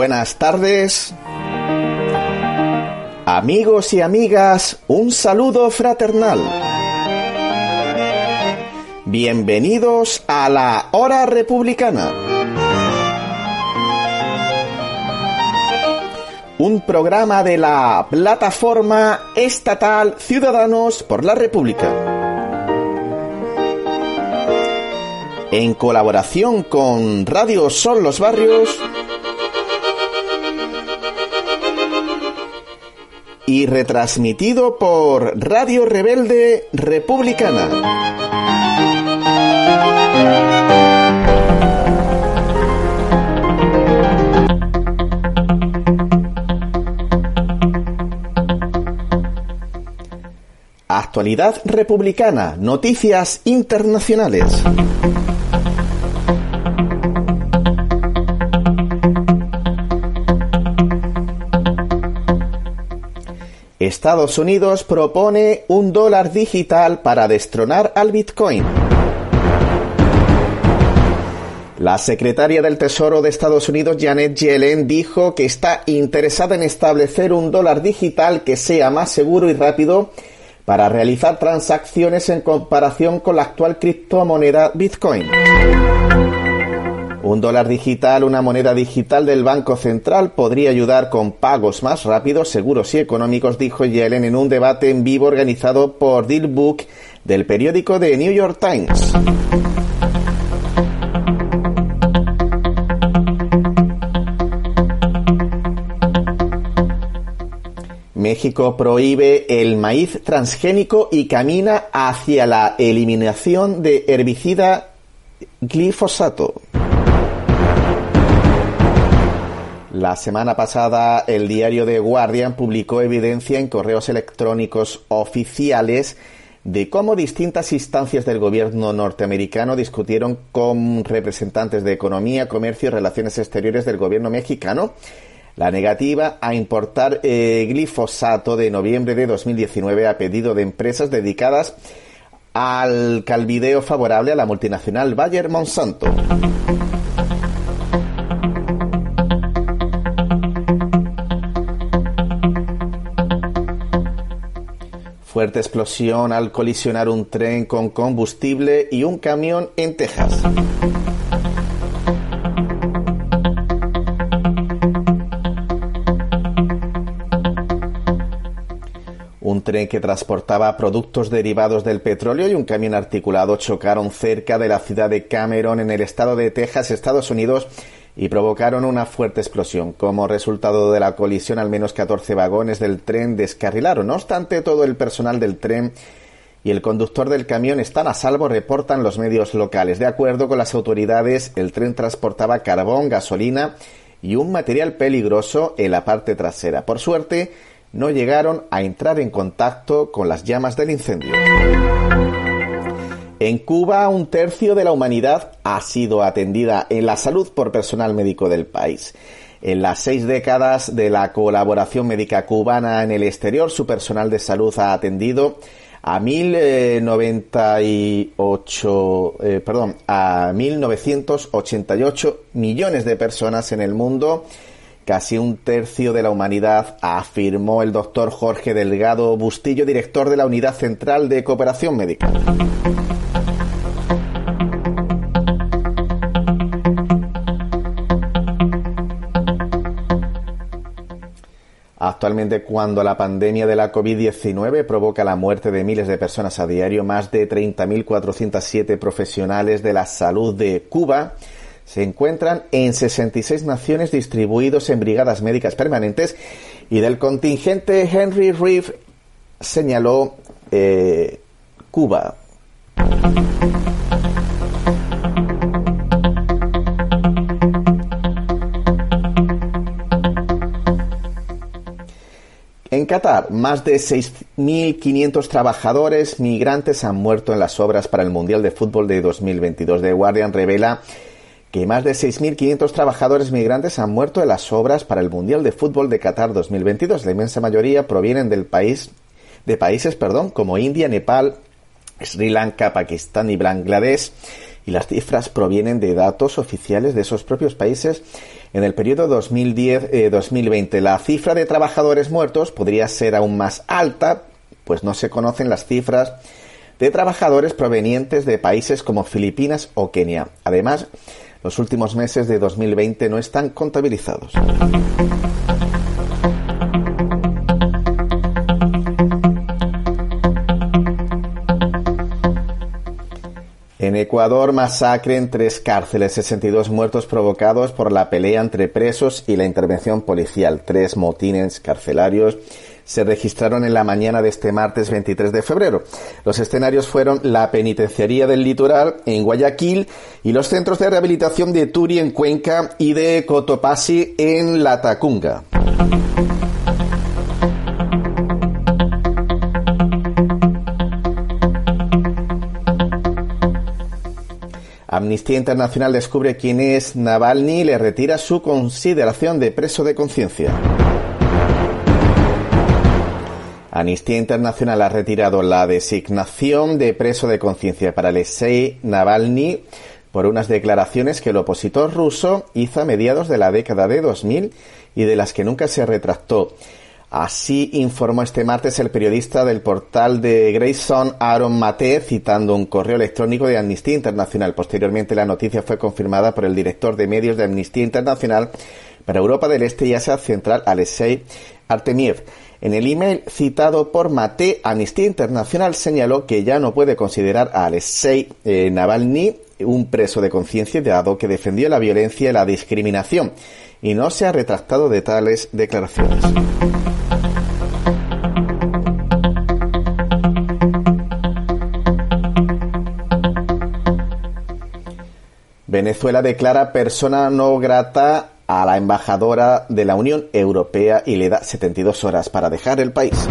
buenas tardes. Amigos y amigas, un saludo fraternal. Bienvenidos a la Hora Republicana. Un programa de la plataforma estatal Ciudadanos por la República. En colaboración con Radio Sol Los Barrios y retransmitido por Radio Rebelde Republicana. Actualidad republicana, noticias internacionales. Estados Unidos propone un dólar digital para destronar al Bitcoin. La secretaria del Tesoro de Estados Unidos, Janet Yellen, dijo que está interesada en establecer un dólar digital que sea más seguro y rápido para realizar transacciones en comparación con la actual criptomoneda Bitcoin. Un dólar digital, una moneda digital del Banco Central, podría ayudar con pagos más rápidos, seguros y económicos, dijo Yellen en un debate en vivo organizado por Deal Book del periódico The New York Times. México prohíbe el maíz transgénico y camina hacia la eliminación de herbicida glifosato. La semana pasada el diario The Guardian publicó evidencia en correos electrónicos oficiales de cómo distintas instancias del gobierno norteamericano discutieron con representantes de economía, comercio y relaciones exteriores del gobierno mexicano la negativa a importar eh, glifosato de noviembre de 2019 a pedido de empresas dedicadas al calvideo favorable a la multinacional Bayer Monsanto. Fuerte explosión al colisionar un tren con combustible y un camión en Texas. Un tren que transportaba productos derivados del petróleo y un camión articulado chocaron cerca de la ciudad de Cameron en el estado de Texas, Estados Unidos, y provocaron una fuerte explosión. Como resultado de la colisión, al menos 14 vagones del tren descarrilaron. No obstante, todo el personal del tren y el conductor del camión están a salvo, reportan los medios locales. De acuerdo con las autoridades, el tren transportaba carbón, gasolina y un material peligroso en la parte trasera. Por suerte, no llegaron a entrar en contacto con las llamas del incendio. En Cuba, un tercio de la humanidad ha sido atendida en la salud por personal médico del país. En las seis décadas de la colaboración médica cubana en el exterior, su personal de salud ha atendido a 1098, eh, perdón, a 1988 millones de personas en el mundo, casi un tercio de la humanidad, afirmó el doctor Jorge Delgado Bustillo, director de la Unidad Central de Cooperación Médica. Actualmente, cuando la pandemia de la COVID-19 provoca la muerte de miles de personas a diario, más de 30.407 profesionales de la salud de Cuba se encuentran en 66 naciones distribuidos en brigadas médicas permanentes y del contingente Henry Reeve señaló eh, Cuba. Qatar, más de 6.500 trabajadores migrantes han muerto en las obras para el Mundial de Fútbol de 2022. The Guardian revela que más de 6.500 trabajadores migrantes han muerto en las obras para el Mundial de Fútbol de Qatar 2022. La inmensa mayoría provienen del país, de países perdón, como India, Nepal, Sri Lanka, Pakistán y Bangladesh y las cifras provienen de datos oficiales de esos propios países. En el periodo 2010-2020 eh, la cifra de trabajadores muertos podría ser aún más alta, pues no se conocen las cifras de trabajadores provenientes de países como Filipinas o Kenia. Además, los últimos meses de 2020 no están contabilizados. En Ecuador, masacre en tres cárceles, 62 muertos provocados por la pelea entre presos y la intervención policial. Tres motines carcelarios se registraron en la mañana de este martes 23 de febrero. Los escenarios fueron la penitenciaría del litoral en Guayaquil y los centros de rehabilitación de Turi en Cuenca y de Cotopaxi en La Tacunga. Amnistía Internacional descubre quién es Navalny y le retira su consideración de preso de conciencia. Amnistía Internacional ha retirado la designación de preso de conciencia para Alexei Navalny por unas declaraciones que el opositor ruso hizo a mediados de la década de 2000 y de las que nunca se retractó. Así informó este martes el periodista del portal de Grayson, Aaron Mate, citando un correo electrónico de Amnistía Internacional. Posteriormente, la noticia fue confirmada por el director de medios de Amnistía Internacional para Europa del Este y Asia Central, Alexei Artemiev. En el email citado por Mate, Amnistía Internacional señaló que ya no puede considerar a Alexei eh, Navalny un preso de conciencia dado que defendió la violencia y la discriminación y no se ha retractado de tales declaraciones. Venezuela declara persona no grata a la embajadora de la Unión Europea y le da 72 horas para dejar el país.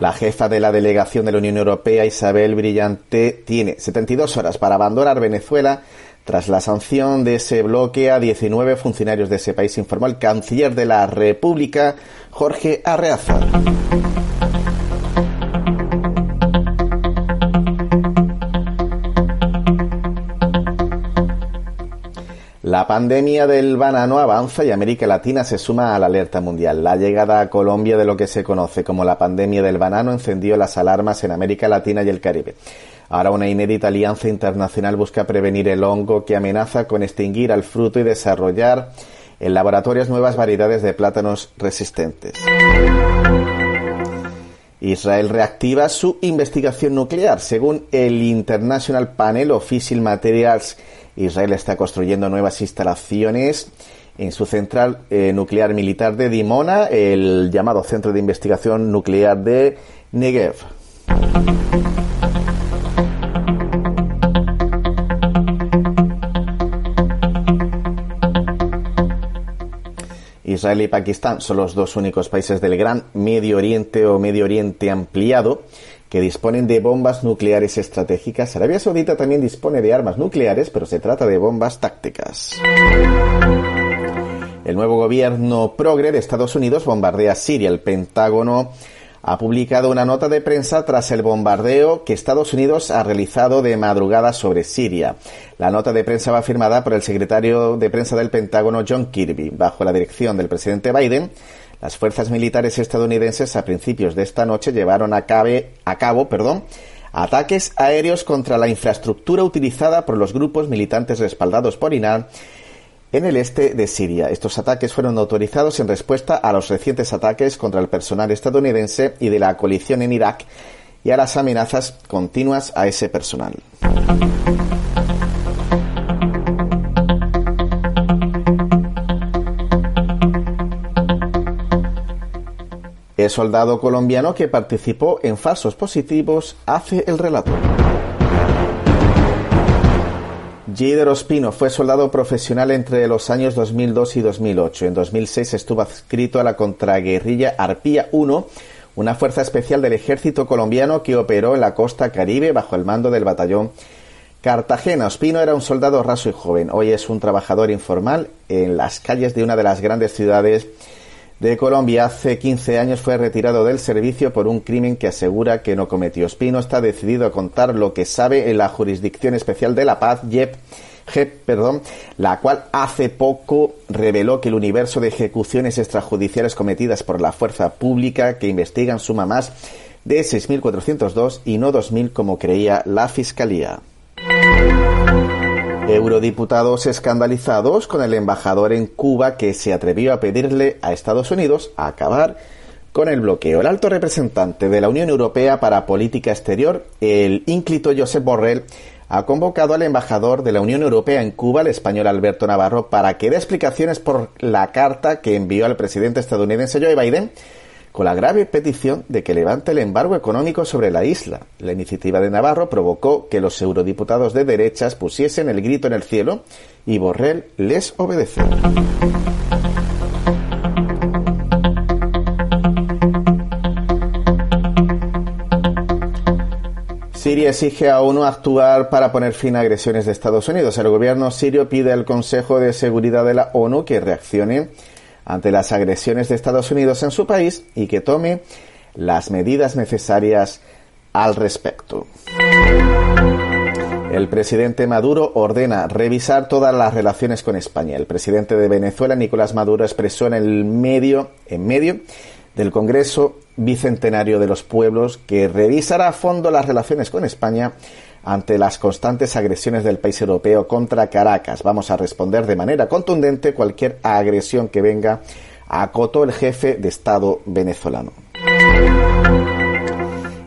La jefa de la delegación de la Unión Europea, Isabel Brillante, tiene 72 horas para abandonar Venezuela tras la sanción de ese bloque a 19 funcionarios de ese país, informó el canciller de la República, Jorge Arreaza. La pandemia del banano avanza y América Latina se suma a la alerta mundial. La llegada a Colombia de lo que se conoce como la pandemia del banano encendió las alarmas en América Latina y el Caribe. Ahora una inédita alianza internacional busca prevenir el hongo que amenaza con extinguir al fruto y desarrollar en laboratorios nuevas variedades de plátanos resistentes. Israel reactiva su investigación nuclear. Según el International Panel of Fissile Materials Israel está construyendo nuevas instalaciones en su central eh, nuclear militar de Dimona, el llamado Centro de Investigación Nuclear de Negev. Israel y Pakistán son los dos únicos países del Gran Medio Oriente o Medio Oriente ampliado que disponen de bombas nucleares estratégicas. Arabia Saudita también dispone de armas nucleares, pero se trata de bombas tácticas. El nuevo gobierno progre de Estados Unidos bombardea Siria. El Pentágono ha publicado una nota de prensa tras el bombardeo que Estados Unidos ha realizado de madrugada sobre Siria. La nota de prensa va firmada por el secretario de prensa del Pentágono John Kirby, bajo la dirección del presidente Biden las fuerzas militares estadounidenses a principios de esta noche llevaron a, cabo ataques aéreos contra la infraestructura utilizada por los grupos militantes respaldados por Irán en el este de Siria. Estos ataques fueron autorizados en respuesta a los recientes ataques contra el personal estadounidense y de la coalición en Irak y a las amenazas continuas a ese personal. El soldado colombiano que participó en falsos positivos hace el relato. Gider Ospino fue soldado profesional entre los años 2002 y 2008. En 2006 estuvo adscrito a la contraguerrilla Arpía 1, una fuerza especial del ejército colombiano que operó en la costa caribe bajo el mando del batallón Cartagena. Ospino era un soldado raso y joven. Hoy es un trabajador informal en las calles de una de las grandes ciudades de Colombia hace 15 años fue retirado del servicio por un crimen que asegura que no cometió. Espino está decidido a contar lo que sabe en la Jurisdicción Especial de la Paz, JEP, perdón, la cual hace poco reveló que el universo de ejecuciones extrajudiciales cometidas por la fuerza pública que investigan suma más de 6.402 y no 2.000 como creía la Fiscalía. Eurodiputados escandalizados con el embajador en Cuba que se atrevió a pedirle a Estados Unidos a acabar con el bloqueo. El alto representante de la Unión Europea para Política Exterior, el ínclito Josep Borrell, ha convocado al embajador de la Unión Europea en Cuba, el español Alberto Navarro, para que dé explicaciones por la carta que envió al presidente estadounidense Joe Biden con la grave petición de que levante el embargo económico sobre la isla. La iniciativa de Navarro provocó que los eurodiputados de derechas pusiesen el grito en el cielo y Borrell les obedeció. Siria exige a ONU actuar para poner fin a agresiones de Estados Unidos. El gobierno sirio pide al Consejo de Seguridad de la ONU que reaccione ante las agresiones de Estados Unidos en su país y que tome las medidas necesarias al respecto. El presidente Maduro ordena revisar todas las relaciones con España. El presidente de Venezuela, Nicolás Maduro, expresó en el medio, en medio del Congreso Bicentenario de los Pueblos que revisará a fondo las relaciones con España ante las constantes agresiones del país europeo contra Caracas. Vamos a responder de manera contundente cualquier agresión que venga, acotó el jefe de Estado venezolano.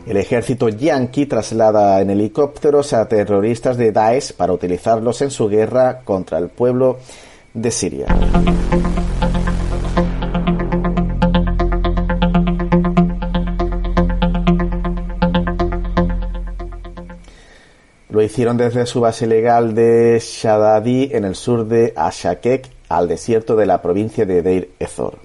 El ejército yanqui traslada en helicópteros a terroristas de Daesh para utilizarlos en su guerra contra el pueblo de Siria. Lo hicieron desde su base legal de Shadadi en el sur de Ashakek al desierto de la provincia de Deir Ezor.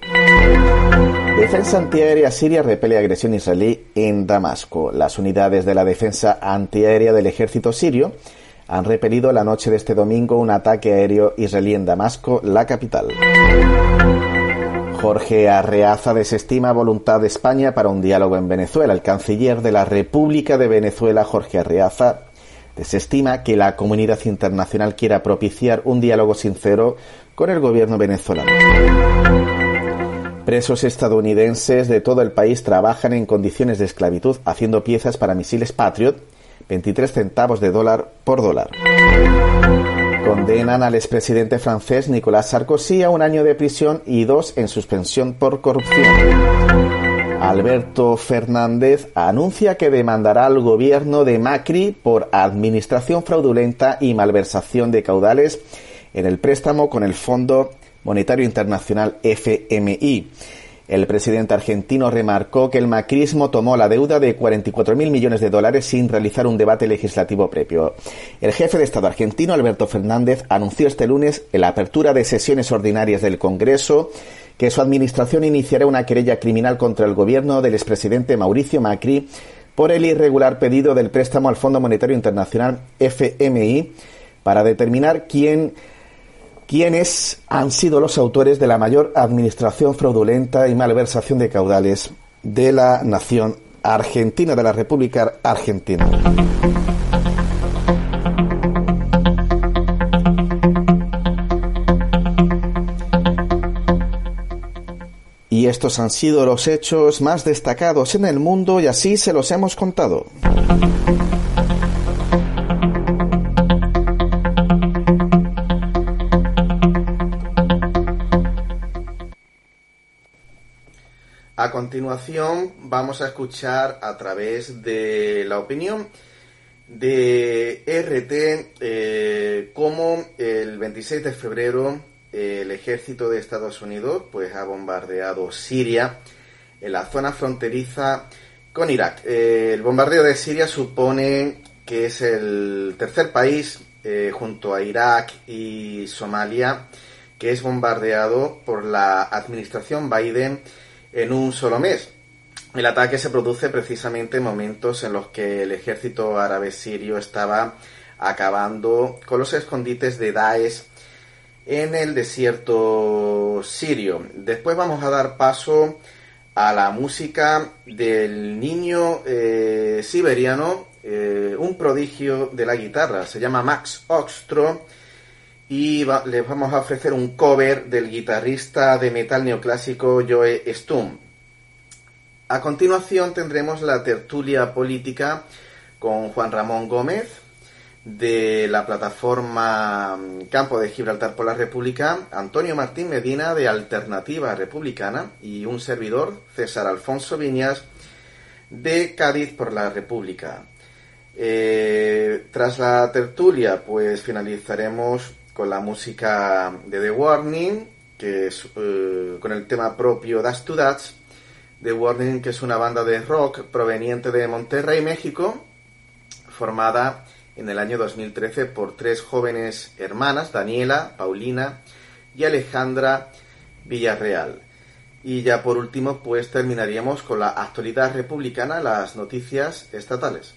Defensa antiaérea siria repele agresión israelí en Damasco. Las unidades de la defensa antiaérea del ejército sirio han repelido la noche de este domingo un ataque aéreo israelí en Damasco, la capital. Jorge Arreaza desestima voluntad de España para un diálogo en Venezuela. El canciller de la República de Venezuela, Jorge Arreaza, Desestima que la comunidad internacional quiera propiciar un diálogo sincero con el gobierno venezolano. Presos estadounidenses de todo el país trabajan en condiciones de esclavitud haciendo piezas para misiles Patriot, 23 centavos de dólar por dólar. Condenan al expresidente francés Nicolas Sarkozy a un año de prisión y dos en suspensión por corrupción. Alberto Fernández anuncia que demandará al gobierno de Macri por administración fraudulenta y malversación de caudales en el préstamo con el Fondo Monetario Internacional FMI. El presidente argentino remarcó que el macrismo tomó la deuda de 44.000 millones de dólares sin realizar un debate legislativo previo. El jefe de Estado argentino, Alberto Fernández, anunció este lunes la apertura de sesiones ordinarias del Congreso que su administración iniciará una querella criminal contra el gobierno del expresidente Mauricio Macri por el irregular pedido del préstamo al Fondo Monetario Internacional FMI para determinar quién quiénes han sido los autores de la mayor administración fraudulenta y malversación de caudales de la nación argentina, de la República Argentina. Y estos han sido los hechos más destacados en el mundo y así se los hemos contado. A continuación vamos a escuchar a través de la opinión de RT eh, cómo el 26 de febrero el ejército de Estados Unidos pues ha bombardeado Siria en la zona fronteriza con Irak. Eh, el bombardeo de Siria supone que es el tercer país eh, junto a Irak y Somalia que es bombardeado por la administración Biden en un solo mes. El ataque se produce precisamente en momentos en los que el ejército árabe sirio estaba acabando con los escondites de Daesh en el desierto sirio. Después vamos a dar paso a la música del niño eh, siberiano, eh, un prodigio de la guitarra, se llama Max Oxtro y les vamos a ofrecer un cover del guitarrista de metal neoclásico Joe Stum. A continuación tendremos la tertulia política con Juan Ramón Gómez de la plataforma Campo de Gibraltar por la República, Antonio Martín Medina de Alternativa Republicana y un servidor, César Alfonso Viñas, de Cádiz por la República. Eh, tras la tertulia, pues finalizaremos con la música de The Warning, que es eh, con el tema propio Das to Dats The Warning, que es una banda de rock proveniente de Monterrey, México, formada en el año 2013 por tres jóvenes hermanas, Daniela, Paulina y Alejandra Villarreal. Y ya por último, pues terminaríamos con la actualidad republicana, las noticias estatales.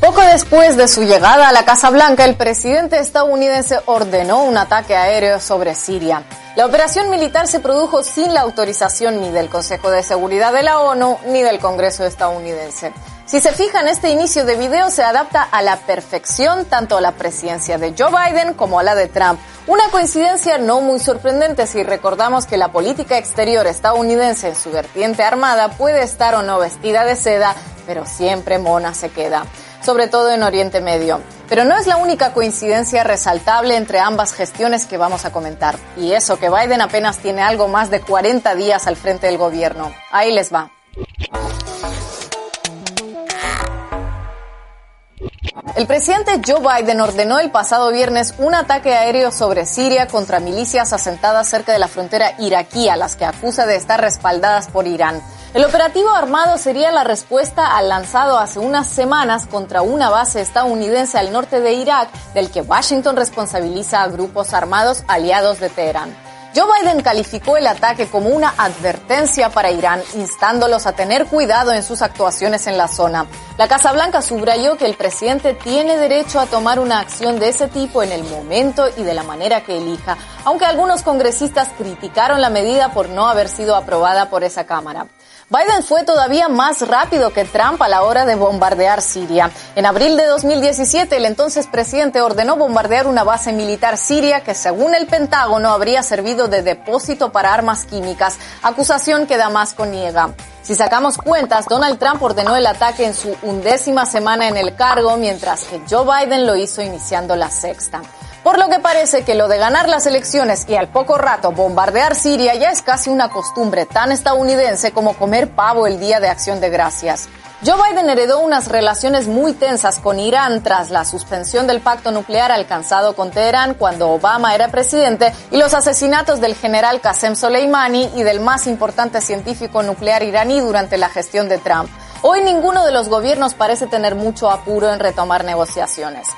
Poco después de su llegada a la Casa Blanca, el presidente estadounidense ordenó un ataque aéreo sobre Siria. La operación militar se produjo sin la autorización ni del Consejo de Seguridad de la ONU ni del Congreso estadounidense. Si se fijan, este inicio de video se adapta a la perfección tanto a la presidencia de Joe Biden como a la de Trump. Una coincidencia no muy sorprendente si recordamos que la política exterior estadounidense en su vertiente armada puede estar o no vestida de seda, pero siempre mona se queda sobre todo en Oriente Medio. Pero no es la única coincidencia resaltable entre ambas gestiones que vamos a comentar. Y eso que Biden apenas tiene algo más de 40 días al frente del gobierno. Ahí les va. El presidente Joe Biden ordenó el pasado viernes un ataque aéreo sobre Siria contra milicias asentadas cerca de la frontera iraquí, a las que acusa de estar respaldadas por Irán. El operativo armado sería la respuesta al lanzado hace unas semanas contra una base estadounidense al norte de Irak, del que Washington responsabiliza a grupos armados aliados de Teherán. Joe Biden calificó el ataque como una advertencia para Irán, instándolos a tener cuidado en sus actuaciones en la zona. La Casa Blanca subrayó que el presidente tiene derecho a tomar una acción de ese tipo en el momento y de la manera que elija, aunque algunos congresistas criticaron la medida por no haber sido aprobada por esa Cámara. Biden fue todavía más rápido que Trump a la hora de bombardear Siria. En abril de 2017, el entonces presidente ordenó bombardear una base militar siria que, según el Pentágono, habría servido de depósito para armas químicas, acusación que Damasco niega. Si sacamos cuentas, Donald Trump ordenó el ataque en su undécima semana en el cargo, mientras que Joe Biden lo hizo iniciando la sexta. Por lo que parece que lo de ganar las elecciones y al poco rato bombardear Siria ya es casi una costumbre tan estadounidense como comer pavo el día de acción de gracias. Joe Biden heredó unas relaciones muy tensas con Irán tras la suspensión del pacto nuclear alcanzado con Teherán cuando Obama era presidente y los asesinatos del general Qasem Soleimani y del más importante científico nuclear iraní durante la gestión de Trump. Hoy ninguno de los gobiernos parece tener mucho apuro en retomar negociaciones.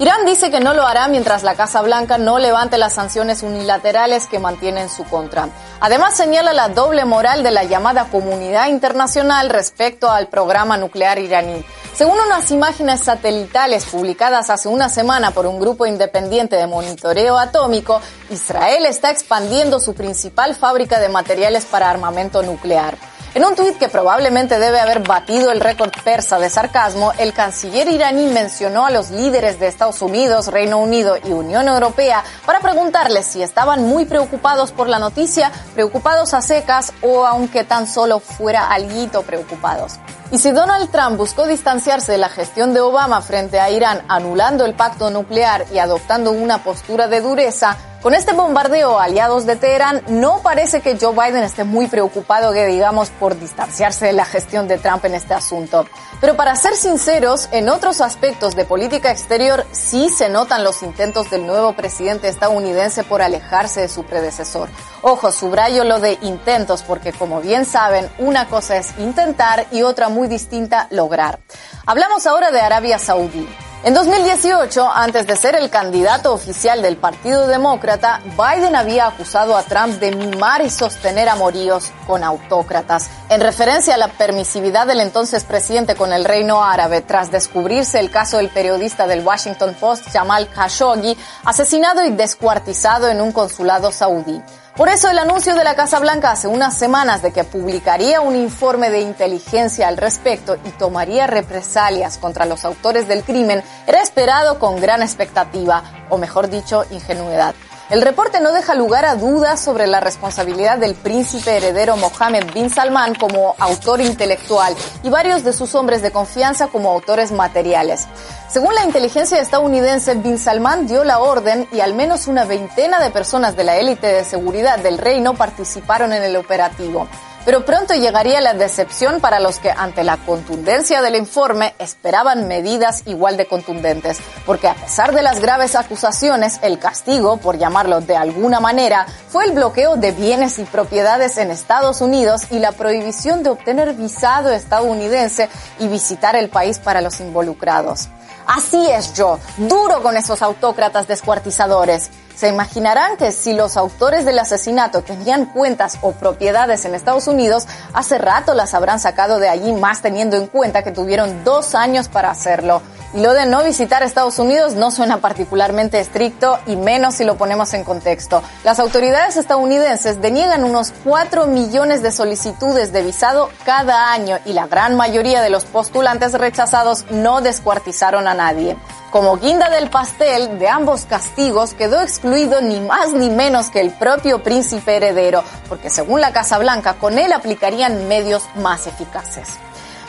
Irán dice que no lo hará mientras la Casa Blanca no levante las sanciones unilaterales que mantiene en su contra. Además señala la doble moral de la llamada comunidad internacional respecto al programa nuclear iraní. Según unas imágenes satelitales publicadas hace una semana por un grupo independiente de monitoreo atómico, Israel está expandiendo su principal fábrica de materiales para armamento nuclear. En un tuit que probablemente debe haber batido el récord persa de sarcasmo, el canciller iraní mencionó a los líderes de Estados Unidos, Reino Unido y Unión Europea para preguntarles si estaban muy preocupados por la noticia, preocupados a secas o aunque tan solo fuera alguito preocupados. Y si Donald Trump buscó distanciarse de la gestión de Obama frente a Irán, anulando el pacto nuclear y adoptando una postura de dureza, con este bombardeo aliados de Teherán, no parece que Joe Biden esté muy preocupado, que digamos, por distanciarse de la gestión de Trump en este asunto. Pero para ser sinceros, en otros aspectos de política exterior sí se notan los intentos del nuevo presidente estadounidense por alejarse de su predecesor. Ojo, subrayo lo de intentos porque como bien saben, una cosa es intentar y otra muy distinta lograr. Hablamos ahora de Arabia Saudí. En 2018, antes de ser el candidato oficial del Partido Demócrata, Biden había acusado a Trump de mimar y sostener amoríos con autócratas, en referencia a la permisividad del entonces presidente con el reino árabe tras descubrirse el caso del periodista del Washington Post Jamal Khashoggi, asesinado y descuartizado en un consulado saudí. Por eso el anuncio de la Casa Blanca hace unas semanas de que publicaría un informe de inteligencia al respecto y tomaría represalias contra los autores del crimen era esperado con gran expectativa, o mejor dicho, ingenuidad. El reporte no deja lugar a dudas sobre la responsabilidad del príncipe heredero Mohammed bin Salman como autor intelectual y varios de sus hombres de confianza como autores materiales. Según la inteligencia estadounidense, bin Salman dio la orden y al menos una veintena de personas de la élite de seguridad del reino participaron en el operativo. Pero pronto llegaría la decepción para los que, ante la contundencia del informe, esperaban medidas igual de contundentes, porque a pesar de las graves acusaciones, el castigo, por llamarlo de alguna manera, fue el bloqueo de bienes y propiedades en Estados Unidos y la prohibición de obtener visado estadounidense y visitar el país para los involucrados. Así es yo, duro con esos autócratas descuartizadores. Se imaginarán que si los autores del asesinato tenían cuentas o propiedades en Estados Unidos, hace rato las habrán sacado de allí más teniendo en cuenta que tuvieron dos años para hacerlo. Y lo de no visitar Estados Unidos no suena particularmente estricto y menos si lo ponemos en contexto. Las autoridades estadounidenses deniegan unos 4 millones de solicitudes de visado cada año y la gran mayoría de los postulantes rechazados no descuartizaron a nadie. Como guinda del pastel de ambos castigos quedó excluido ni más ni menos que el propio príncipe heredero, porque según la Casa Blanca con él aplicarían medios más eficaces.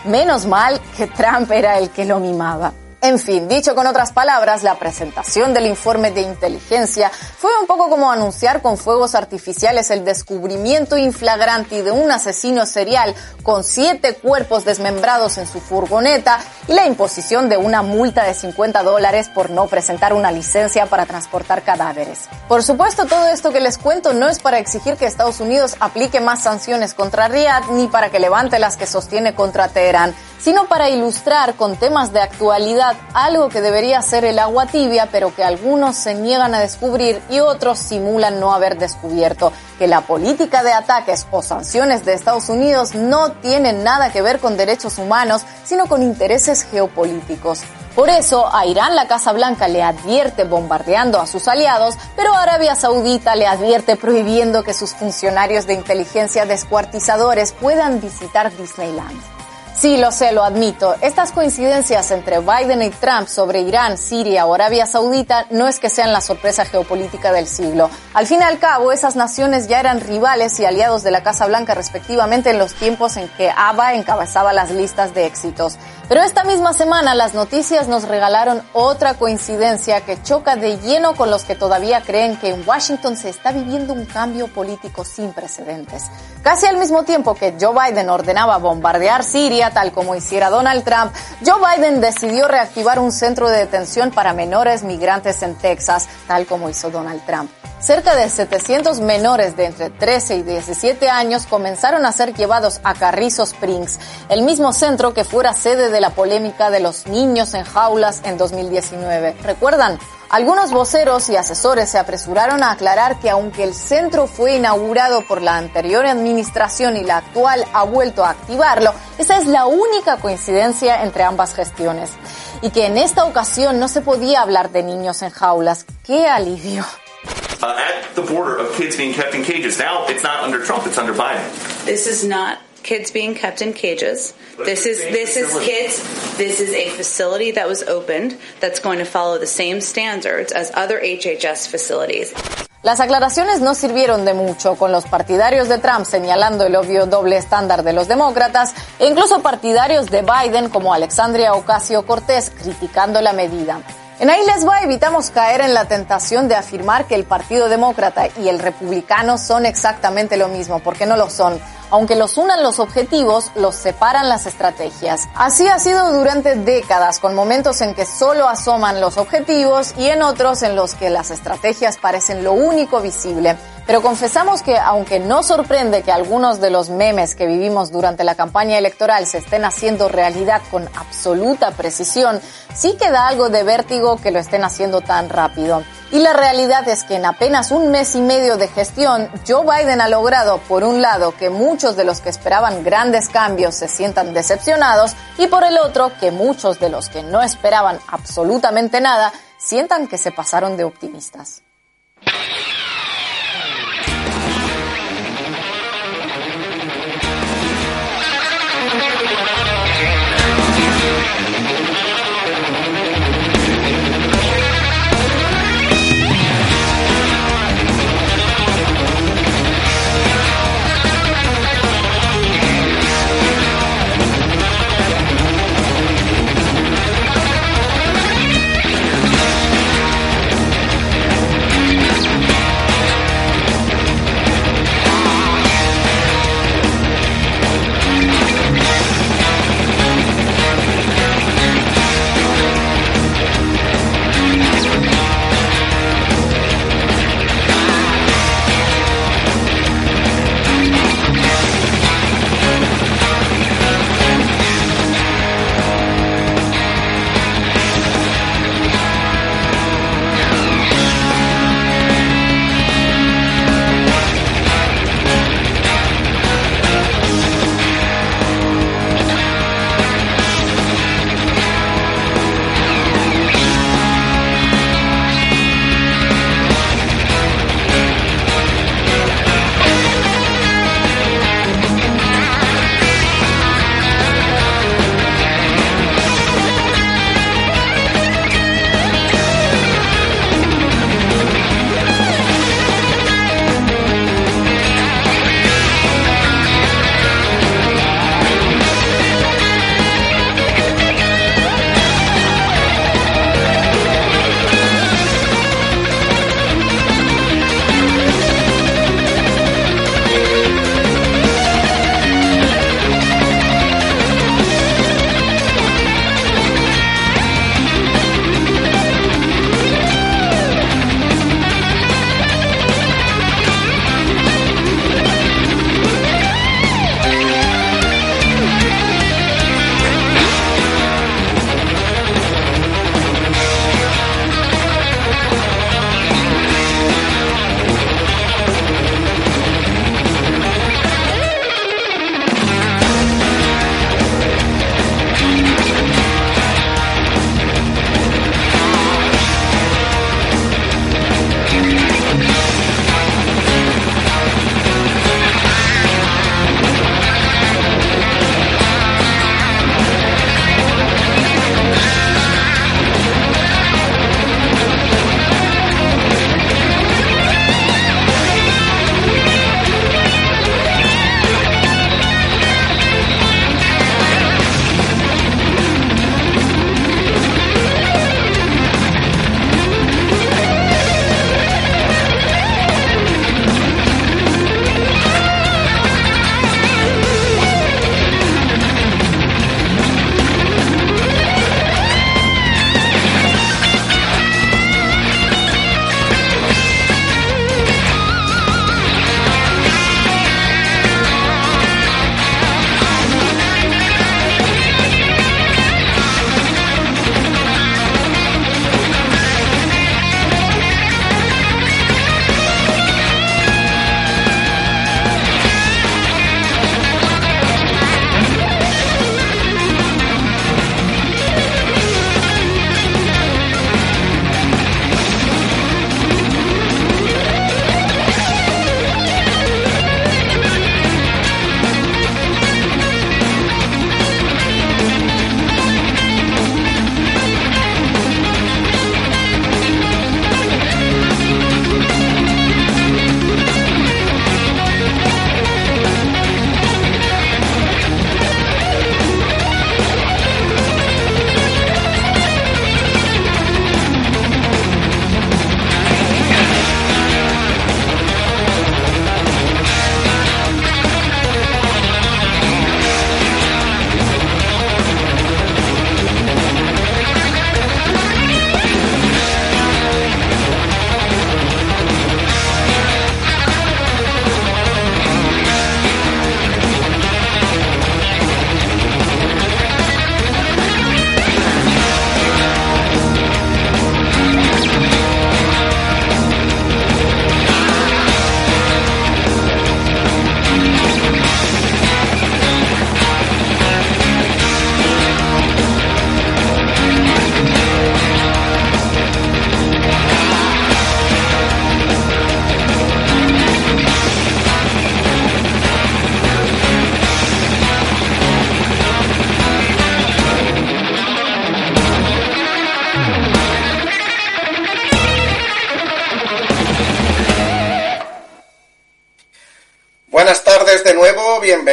Menos mal que Trump era el que lo mimaba. En fin, dicho con otras palabras, la presentación del informe de inteligencia fue un poco como anunciar con fuegos artificiales el descubrimiento inflagrante de un asesino serial con siete cuerpos desmembrados en su furgoneta y la imposición de una multa de 50 dólares por no presentar una licencia para transportar cadáveres. Por supuesto, todo esto que les cuento no es para exigir que Estados Unidos aplique más sanciones contra Riyadh ni para que levante las que sostiene contra Teherán, sino para ilustrar con temas de actualidad algo que debería ser el agua tibia, pero que algunos se niegan a descubrir y otros simulan no haber descubierto, que la política de ataques o sanciones de Estados Unidos no tiene nada que ver con derechos humanos, sino con intereses geopolíticos. Por eso, a Irán la Casa Blanca le advierte bombardeando a sus aliados, pero Arabia Saudita le advierte prohibiendo que sus funcionarios de inteligencia descuartizadores puedan visitar Disneyland. Sí, lo sé, lo admito. Estas coincidencias entre Biden y Trump sobre Irán, Siria o Arabia Saudita no es que sean la sorpresa geopolítica del siglo. Al fin y al cabo, esas naciones ya eran rivales y aliados de la Casa Blanca respectivamente en los tiempos en que ABA encabezaba las listas de éxitos. Pero esta misma semana las noticias nos regalaron otra coincidencia que choca de lleno con los que todavía creen que en Washington se está viviendo un cambio político sin precedentes. Casi al mismo tiempo que Joe Biden ordenaba bombardear Siria, tal como hiciera Donald Trump, Joe Biden decidió reactivar un centro de detención para menores migrantes en Texas, tal como hizo Donald Trump. Cerca de 700 menores de entre 13 y 17 años comenzaron a ser llevados a Carrizo Springs, el mismo centro que fuera sede de la polémica de los niños en jaulas en 2019. ¿Recuerdan? Algunos voceros y asesores se apresuraron a aclarar que aunque el centro fue inaugurado por la anterior administración y la actual ha vuelto a activarlo, esa es la única coincidencia entre ambas gestiones. Y que en esta ocasión no se podía hablar de niños en jaulas. ¡Qué alivio! Uh, at the border of kids being kept in cages. Now it's not under Trump, it's under Biden. This is not kids being kept in cages. This is this is kids. This is a facility that was opened that's going to follow the same standards as other HHS facilities. Las aclaraciones no sirvieron de mucho, con los partidarios de Trump señalando el obvio doble estándar de los demócratas e incluso partidarios de Biden como Alexandria Ocasio Cortés criticando la medida. En ahí les va, evitamos caer en la tentación de afirmar que el Partido Demócrata y el Republicano son exactamente lo mismo, porque no lo son. Aunque los unan los objetivos, los separan las estrategias. Así ha sido durante décadas, con momentos en que solo asoman los objetivos y en otros en los que las estrategias parecen lo único visible. Pero confesamos que aunque no sorprende que algunos de los memes que vivimos durante la campaña electoral se estén haciendo realidad con absoluta precisión, sí queda algo de vértigo que lo estén haciendo tan rápido. Y la realidad es que en apenas un mes y medio de gestión, Joe Biden ha logrado, por un lado, que muchos de los que esperaban grandes cambios se sientan decepcionados y por el otro, que muchos de los que no esperaban absolutamente nada sientan que se pasaron de optimistas.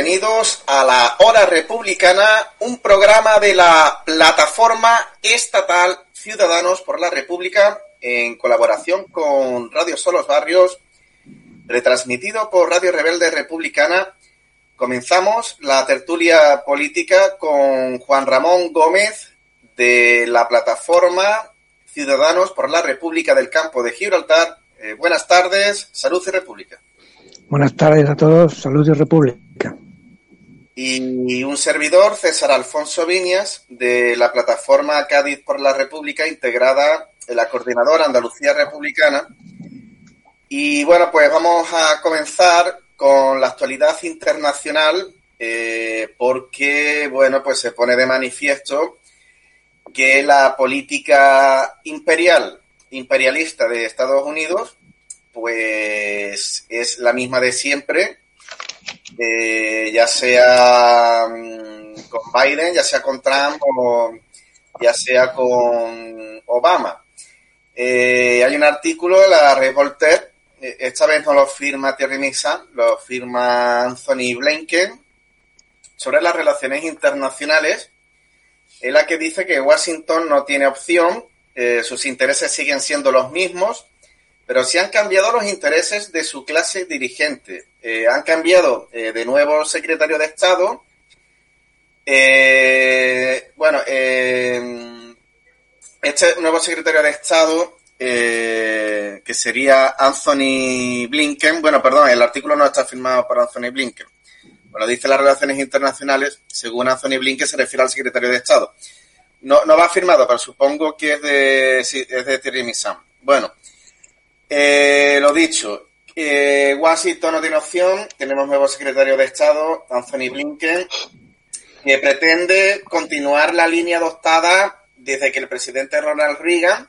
Bienvenidos a la Hora Republicana, un programa de la plataforma estatal Ciudadanos por la República en colaboración con Radio Solos Barrios, retransmitido por Radio Rebelde Republicana. Comenzamos la tertulia política con Juan Ramón Gómez de la plataforma Ciudadanos por la República del Campo de Gibraltar. Eh, buenas tardes, salud y república. Buenas tardes a todos, salud y república. Y un servidor, César Alfonso Viñas, de la plataforma Cádiz por la República, integrada en la coordinadora Andalucía Republicana. Y bueno, pues vamos a comenzar con la actualidad internacional, eh, porque, bueno, pues se pone de manifiesto que la política imperial, imperialista de Estados Unidos, pues es la misma de siempre, eh, ya sea mm, con Biden, ya sea con Trump o ya sea con Obama. Eh, hay un artículo de la Red Voltaire, eh, esta vez no lo firma Thierry Misa, lo firma Anthony Blinken, sobre las relaciones internacionales, en la que dice que Washington no tiene opción, sus intereses siguen siendo los mismos, pero sí han cambiado los intereses de su clase dirigente. Eh, han cambiado eh, de nuevo secretario de Estado. Eh, bueno, este nuevo secretario de Estado, que sería Anthony Blinken, bueno, perdón, el artículo no está firmado por Anthony Blinken. Bueno, dice las relaciones internacionales, según Anthony Blinken se refiere al secretario de Estado. No, no va firmado, pero supongo que es de, es de Thierry Misam. Bueno, eh, lo dicho, eh, Washington no tiene opción. Tenemos nuevo secretario de Estado, Anthony Blinken, que pretende continuar la línea adoptada desde que el presidente Ronald Reagan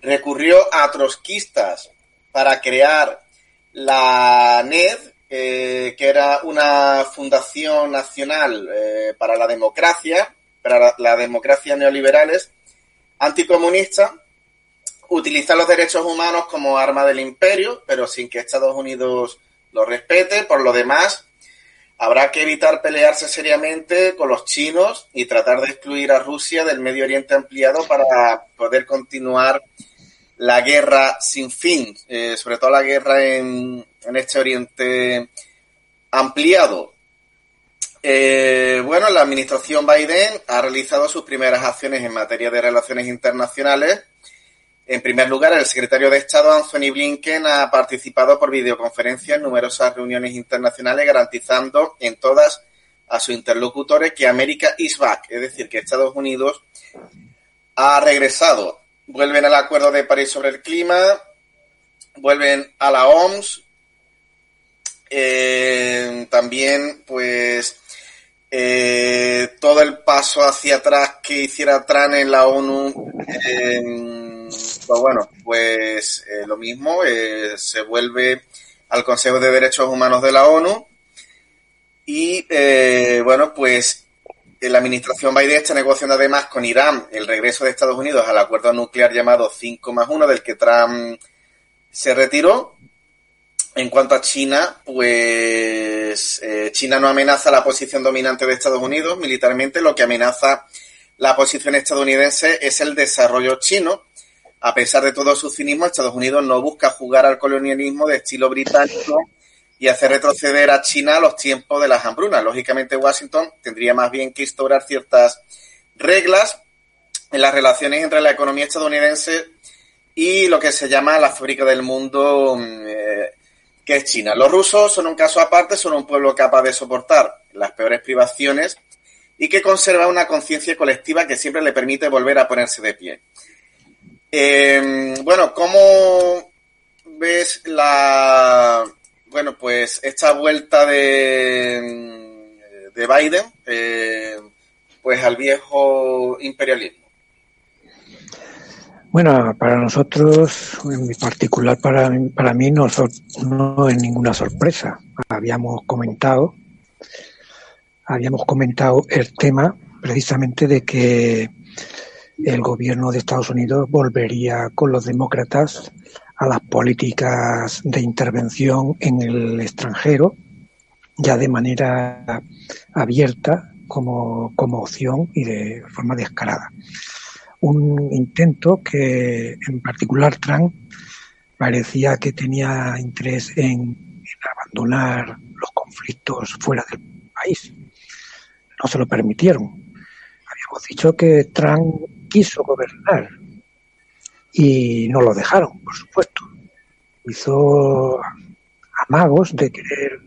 recurrió a trotskistas para crear la NED, eh, que era una fundación nacional para la democracia, para la, la democracia neoliberales, anticomunista, utiliza los derechos humanos como arma del imperio, pero sin que Estados Unidos lo respete. Por lo demás, habrá que evitar pelearse seriamente con los chinos y tratar de excluir a Rusia del Medio Oriente ampliado para poder continuar la guerra sin fin, eh, sobre todo la guerra en, este Oriente ampliado. Eh, bueno, la administración Biden ha realizado sus primeras acciones en materia de relaciones internacionales en primer lugar, el secretario de Estado, Anthony Blinken, ha participado por videoconferencia en numerosas reuniones internacionales, garantizando en todas a sus interlocutores que América is back, es decir, que Estados Unidos ha regresado. Vuelven al Acuerdo de París sobre el clima, vuelven a la OMS, eh, también, pues, eh, todo el paso hacia atrás que hiciera Trump en la ONU. Pues bueno, pues eh, lo mismo, eh, se vuelve al Consejo de Derechos Humanos de la ONU y eh, bueno, pues la administración Biden está negociando además con Irán el regreso de Estados Unidos al acuerdo nuclear llamado 5 más 1 del que Trump se retiró. En cuanto a China, pues China no amenaza la posición dominante de Estados Unidos militarmente, lo que amenaza la posición estadounidense es el desarrollo chino a pesar de todo su cinismo, Estados Unidos no busca jugar al colonialismo de estilo británico y hacer retroceder a China a los tiempos de las hambrunas. Lógicamente, Washington tendría más bien que instaurar ciertas reglas en las relaciones entre la economía estadounidense y lo que se llama la fábrica del mundo, mm, eh, que es China. Los rusos son un caso aparte, son un pueblo capaz de soportar las peores privaciones y que conserva una conciencia colectiva que siempre le permite volver a ponerse de pie. Eh, bueno, ¿cómo ves la, bueno, pues esta vuelta de, de Biden, eh, pues al viejo imperialismo? Bueno, para nosotros, en particular para, para mí, no, no es ninguna sorpresa. Habíamos comentado, habíamos comentado el tema precisamente de que el gobierno de Estados Unidos volvería con los demócratas a las políticas de intervención en el extranjero ya de manera abierta como, como opción y de forma descarada. Un intento que en particular Trump parecía que tenía interés en, abandonar los conflictos fuera del país. No se lo permitieron. Habíamos dicho que Trump quiso gobernar y no lo dejaron, por supuesto. Hizo amagos de querer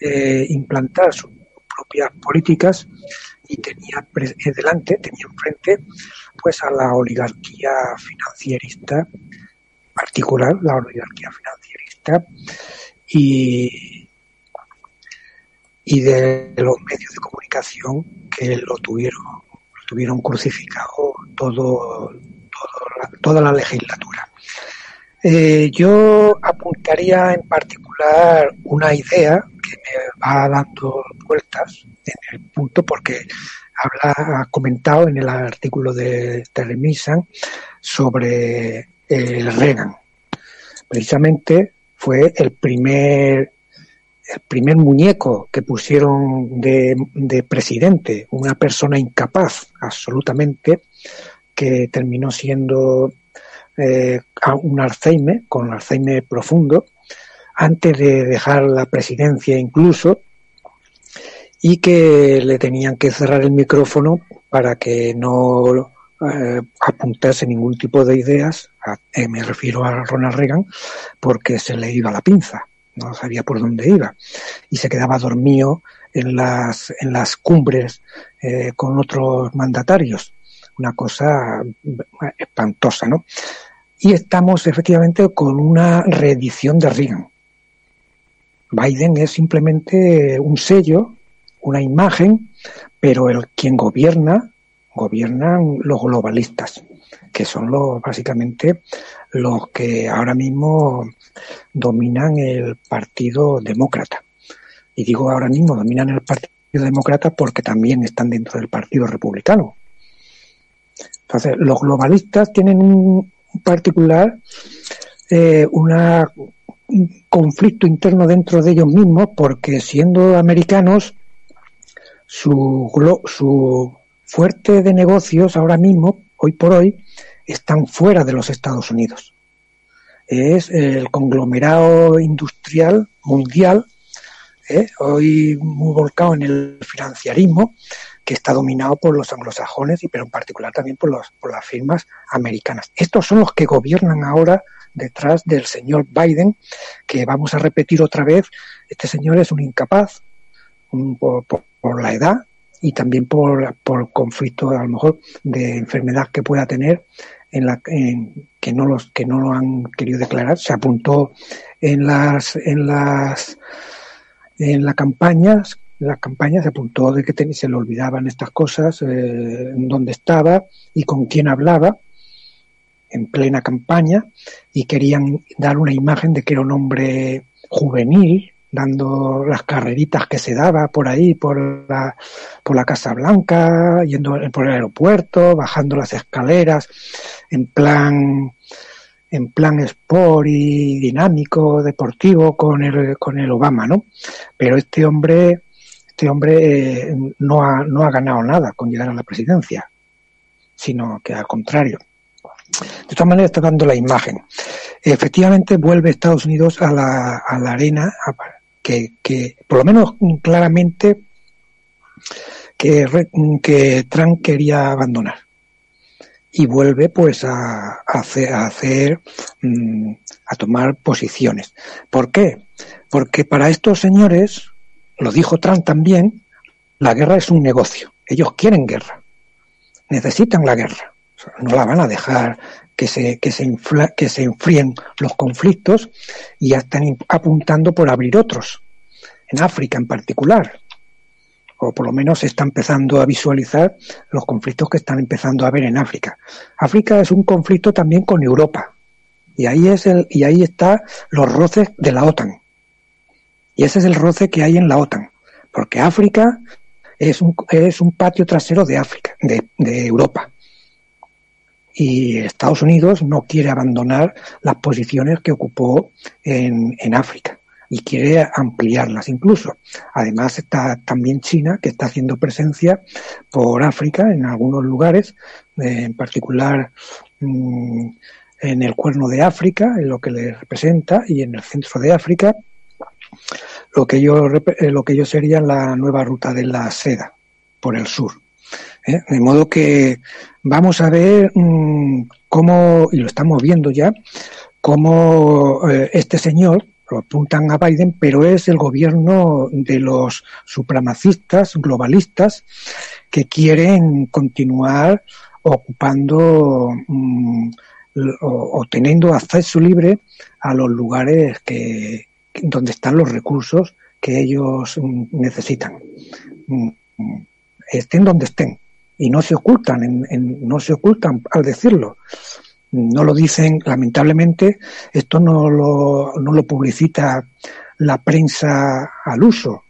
eh, implantar sus propias políticas y tenía delante, tenía enfrente pues a la oligarquía financierista particular, la oligarquía financierista y, y de los medios de comunicación que lo tuvieron, tuvieron crucificado todo, toda la legislatura. Eh, yo apuntaría en particular una idea que me va dando vueltas en el punto porque habla, ha comentado en el artículo de Terry sobre el Reagan. Precisamente fue el primer el primer muñeco que pusieron de, de presidente, una persona incapaz absolutamente, que terminó siendo eh, un Alzheimer, con Alzheimer profundo, antes de dejar la presidencia incluso, y que le tenían que cerrar el micrófono para que no eh, apuntase ningún tipo de ideas, eh, me refiero a Ronald Reagan, porque se le iba la pinza, no sabía por dónde iba, y se quedaba dormido en las, en las cumbres con otros mandatarios. Una cosa espantosa, ¿no? y estamos efectivamente con una reedición de Reagan. Biden es simplemente un sello, una imagen, pero el quien gobierna, gobiernan los globalistas, que son los básicamente los que ahora mismo dominan el Partido Demócrata. Y digo ahora mismo dominan el Partido Demócrata porque también están dentro del Partido Republicano. Entonces, los globalistas tienen un, particular eh, un conflicto interno dentro de ellos mismos porque siendo americanos su, su fuerte de negocios ahora mismo, hoy por hoy, están fuera de los Estados Unidos. Es el conglomerado industrial mundial, eh, hoy muy volcado en el financiarismo, que está dominado por los anglosajones y pero en particular también por, los, por las firmas americanas. Estos son los que gobiernan ahora detrás del señor Biden, que vamos a repetir otra vez, este señor es un incapaz por, la edad y también por, por conflicto a lo mejor de enfermedad que pueda tener en la que no los que no lo han querido declarar se apuntó en las en las en la campaña la campaña se apuntó de que se le olvidaban estas cosas, eh, en dónde estaba y con quién hablaba en plena campaña y querían dar una imagen de que era un hombre juvenil, dando las carreritas que se daba por ahí, por la, por la Casa Blanca, yendo por el aeropuerto, bajando las escaleras, en plan, en plan sport y dinámico, deportivo con el, con el Obama, ¿no? Pero este hombre este hombre eh, no, ha, no ha ganado nada con llegar a la presidencia, sino que al contrario. De todas maneras está dando la imagen. Efectivamente vuelve Estados Unidos a la, a la arena que, por lo menos claramente, que, que Trump quería abandonar. Y vuelve pues a, hacer, a, hacer, mm, a tomar posiciones. ¿Por qué? Porque para estos señores lo dijo Trump también, la guerra es un negocio. Ellos quieren guerra. Necesitan la guerra. No la van a dejar que se, que se, que se enfríen los conflictos y ya están apuntando por abrir otros. En África en particular. O por lo menos se está empezando a visualizar los conflictos que están empezando a haber en África. África es un conflicto también con Europa. Y ahí es el, y ahí está los roces de la OTAN. Y ese es el roce que hay en la OTAN, porque África es un, es un patio trasero de África, de, Europa. Y Estados Unidos no quiere abandonar las posiciones que ocupó en, África. y quiere ampliarlas incluso. Además está también China, que está haciendo presencia por África en algunos lugares, eh, en particular mm, en el cuerno de África, en lo que le representa, y en el centro de África, lo que ellos, eh, lo que ellos serían la nueva ruta de la seda por el sur. ¿Eh? De modo que vamos a ver mm, cómo, y lo estamos viendo ya, cómo este señor, lo apuntan a Biden, pero es el gobierno de los supremacistas, globalistas, que quieren continuar ocupando mm, o, teniendo acceso libre a los lugares que, donde están los recursos que ellos mm, necesitan. Estén donde estén. Y no se ocultan, no se ocultan al decirlo. No lo dicen, lamentablemente, esto no lo, no lo publicita la prensa al uso,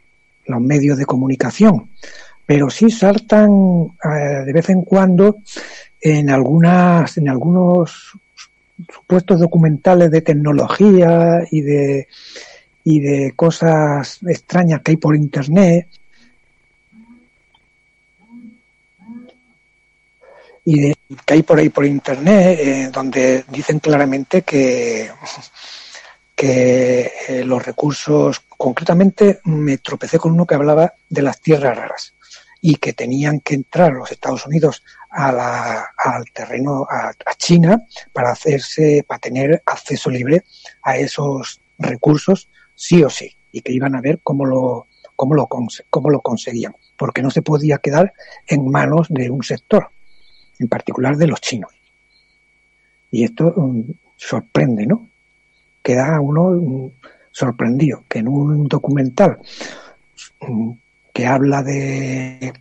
los medios de comunicación, pero sí saltan eh, de vez en cuando en algunas, en algunos supuestos documentales de tecnología y de y de cosas extrañas que hay por internet y que hay por ahí por internet eh, donde dicen claramente que, eh, los recursos, concretamente me tropecé con uno que hablaba de las tierras raras y que tenían que entrar los Estados Unidos a la, al terreno, a, China, para hacerse, para tener acceso libre a esos recursos, sí o sí, y que iban a ver cómo lo, cómo lo, cómo lo conseguían, porque no se podía quedar en manos de un sector en particular de los chinos. Y esto um, sorprende, ¿no? Queda uno um, sorprendido que en un documental um, que habla de,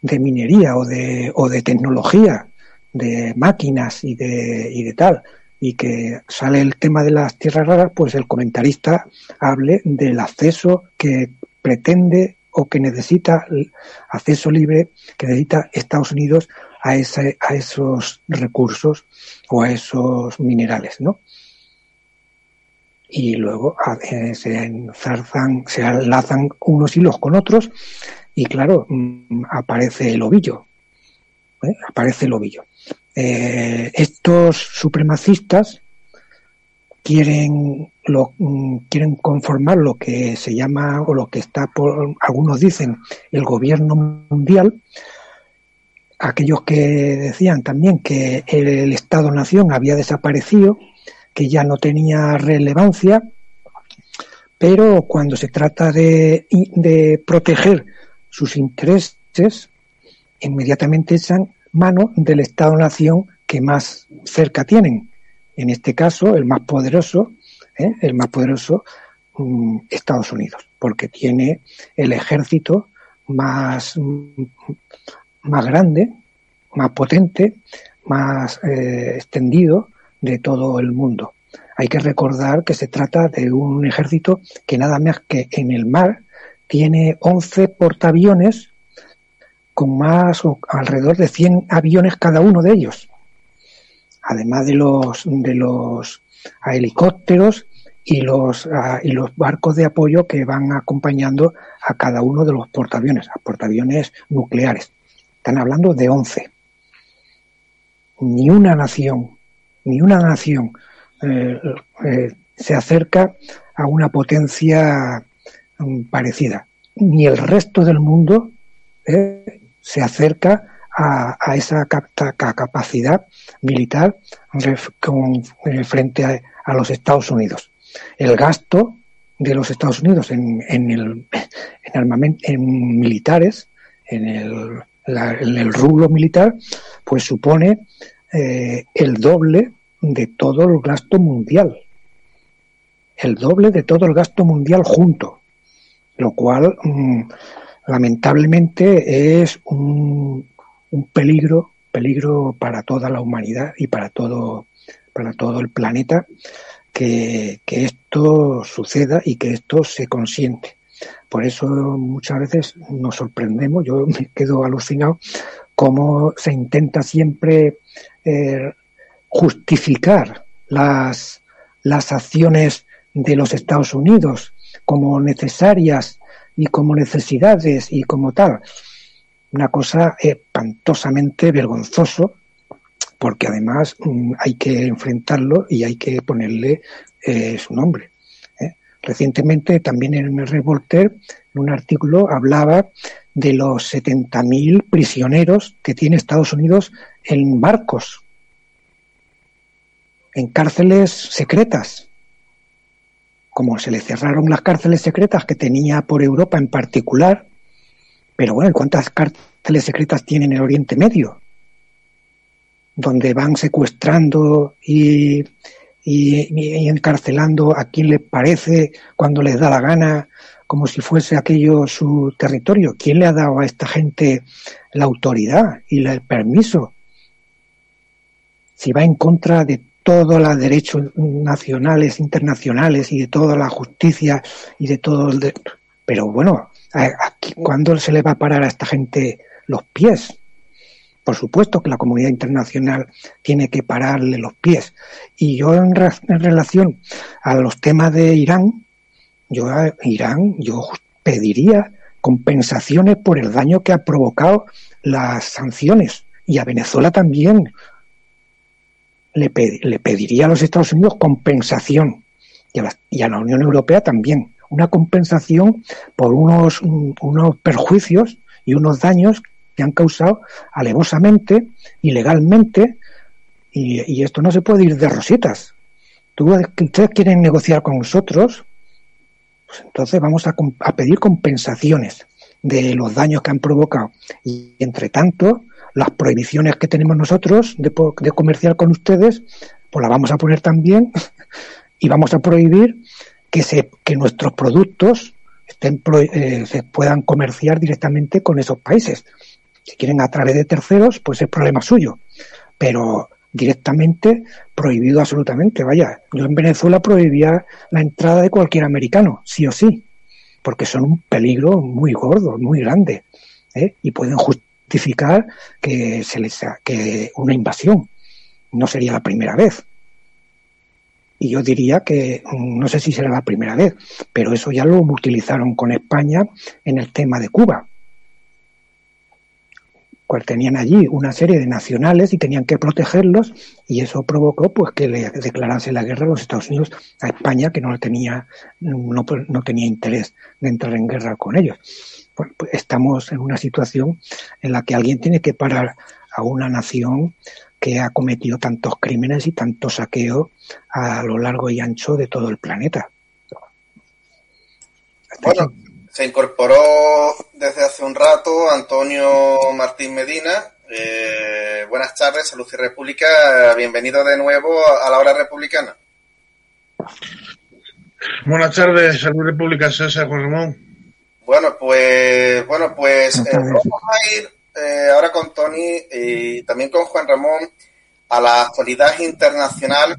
de minería o de, o de tecnología, de máquinas y de, y de tal, y que sale el tema de las tierras raras, pues el comentarista hable del acceso que pretende o que necesita acceso libre que necesita Estados Unidos a, a esos recursos o a esos minerales, ¿no? Y luego eh, se enzarzan, se enlazan unos hilos con otros y claro, mm, aparece el ovillo, ¿eh? aparece el ovillo. Eh, estos supremacistas quieren lo, mm, quieren conformar lo que se llama o lo que está por algunos dicen el gobierno mundial aquellos que decían también que el Estado-Nación había desaparecido, que ya no tenía relevancia, pero cuando se trata de, proteger sus intereses, inmediatamente echan mano del Estado-Nación que más cerca tienen. En este caso, el más poderoso, ¿eh? el más poderoso, mm, Estados Unidos, porque tiene el ejército más, más grande, más potente, más eh, extendido de todo el mundo. Hay que recordar que se trata de un ejército que nada más que en el mar tiene 11 portaaviones con más o alrededor de 100 aviones cada uno de ellos. Además de los de los helicópteros y los y los barcos de apoyo que van acompañando a cada uno de los portaaviones, a portaaviones nucleares. Están hablando de 11. Ni una nación, ni una nación eh, eh, se acerca a una potencia mm, parecida. Ni el resto del mundo eh, se acerca a, esa capacidad militar frente a, los Estados Unidos. El gasto de los Estados Unidos en, el, armamento, en militares, en el en el rublo militar, pues supone eh, el doble de todo el gasto mundial. El doble de todo el gasto mundial junto. Lo cual, mm, lamentablemente, es un, un, peligro, peligro para toda la humanidad y para todo, para todo el planeta que, que esto suceda y que esto se consiente. Por eso muchas veces nos sorprendemos, yo me quedo alucinado, cómo se intenta siempre eh, justificar las, las acciones de los Estados Unidos como necesarias y como necesidades y como tal. Una cosa espantosamente vergonzoso porque además mm, hay que enfrentarlo y hay que ponerle eh, su nombre. Recientemente también en el Revolter, en un artículo, hablaba de los 70.000 prisioneros que tiene Estados Unidos en barcos, en cárceles secretas. Como se le cerraron las cárceles secretas que tenía por Europa en particular, pero bueno, ¿cuántas cárceles secretas tiene en el Oriente Medio? Donde van secuestrando y, y, encarcelando a quien les parece cuando les da la gana, como si fuese aquello su territorio. ¿Quién le ha dado a esta gente la autoridad y el permiso? Si va en contra de todos los derechos nacionales, internacionales y de toda la justicia y de todo el... Pero bueno, ¿cuándo se le va a parar a esta gente los pies? Por supuesto que la comunidad internacional tiene que pararle los pies. Y yo en, relación a los temas de Irán, yo a Irán, yo pediría compensaciones por el daño que ha provocado las sanciones. Y a Venezuela también le, pediría a los Estados Unidos compensación. Y a, la, y a la Unión Europea también. Una compensación por unos, unos perjuicios y unos daños han causado alevosamente, ilegalmente, y, esto no se puede ir de rositas. Tú, ustedes quieren negociar con nosotros, pues entonces vamos a, pedir compensaciones de los daños que han provocado. Y entre tanto, las prohibiciones que tenemos nosotros de, de comerciar con ustedes, pues las vamos a poner también y vamos a prohibir que, se, que nuestros productos estén, eh, se puedan comerciar directamente con esos países. Si quieren a través de terceros, pues es problema suyo. Pero directamente prohibido absolutamente. Vaya, yo en Venezuela prohibía la entrada de cualquier americano, sí o sí, porque son un peligro muy gordo, muy grande, ¿eh? y pueden justificar que se les que una invasión. No sería la primera vez. Y yo diría que mm, no sé si será la primera vez, pero eso ya lo utilizaron con España en el tema de Cuba tenían allí una serie de nacionales y tenían que protegerlos y eso provocó pues que le declarase la guerra a los Estados Unidos a España que no tenía no, no tenía interés de entrar en guerra con ellos. Pues estamos en una situación en la que alguien tiene que parar a una nación que ha cometido tantos crímenes y tanto saqueo a lo largo y ancho de todo el planeta. Bueno, se incorporó desde hace un rato Antonio Martín Medina. Eh, buenas tardes, Salud y República. Bienvenido de nuevo a la hora republicana. Buenas tardes, Salud República, César Juan Ramón. Bueno, pues, bueno, pues eh, vamos a ir eh, ahora con Tony y también con Juan Ramón a la actualidad internacional.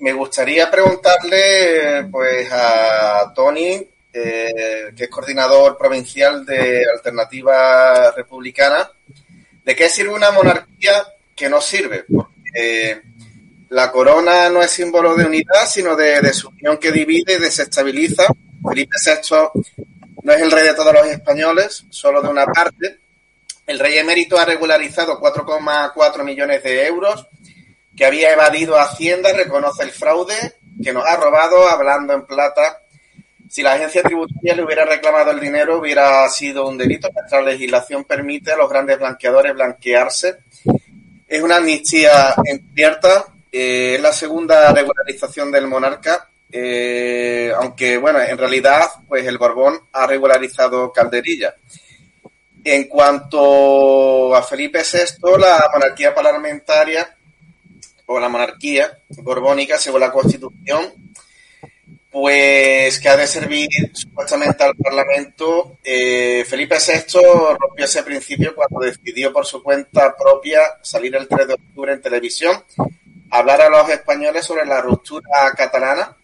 me gustaría preguntarle, pues, a Tony eh, que es coordinador provincial de Alternativa Republicana, ¿de qué sirve una monarquía que no sirve? Porque la corona no es símbolo de unidad, sino de desunión que divide y desestabiliza. Felipe VI no es el rey de todos los españoles, solo de una parte. El rey emérito ha regularizado 4,4 millones de euros que había evadido Hacienda, reconoce el fraude que nos ha robado, hablando en plata, si la agencia tributaria le hubiera reclamado el dinero, hubiera sido un delito. Nuestra legislación permite a los grandes blanqueadores blanquearse. Es una amnistía encubierta. Eh, es la segunda regularización del monarca. Eh, aunque, bueno, en realidad, pues el Borbón ha regularizado Calderilla. En cuanto a Felipe VI, la monarquía parlamentaria o la monarquía borbónica, según la Constitución, pues que ha de servir supuestamente al Parlamento. Eh, Felipe VI rompió ese principio cuando decidió por su cuenta propia salir el 3 de octubre en televisión, hablar a los españoles sobre la ruptura catalana,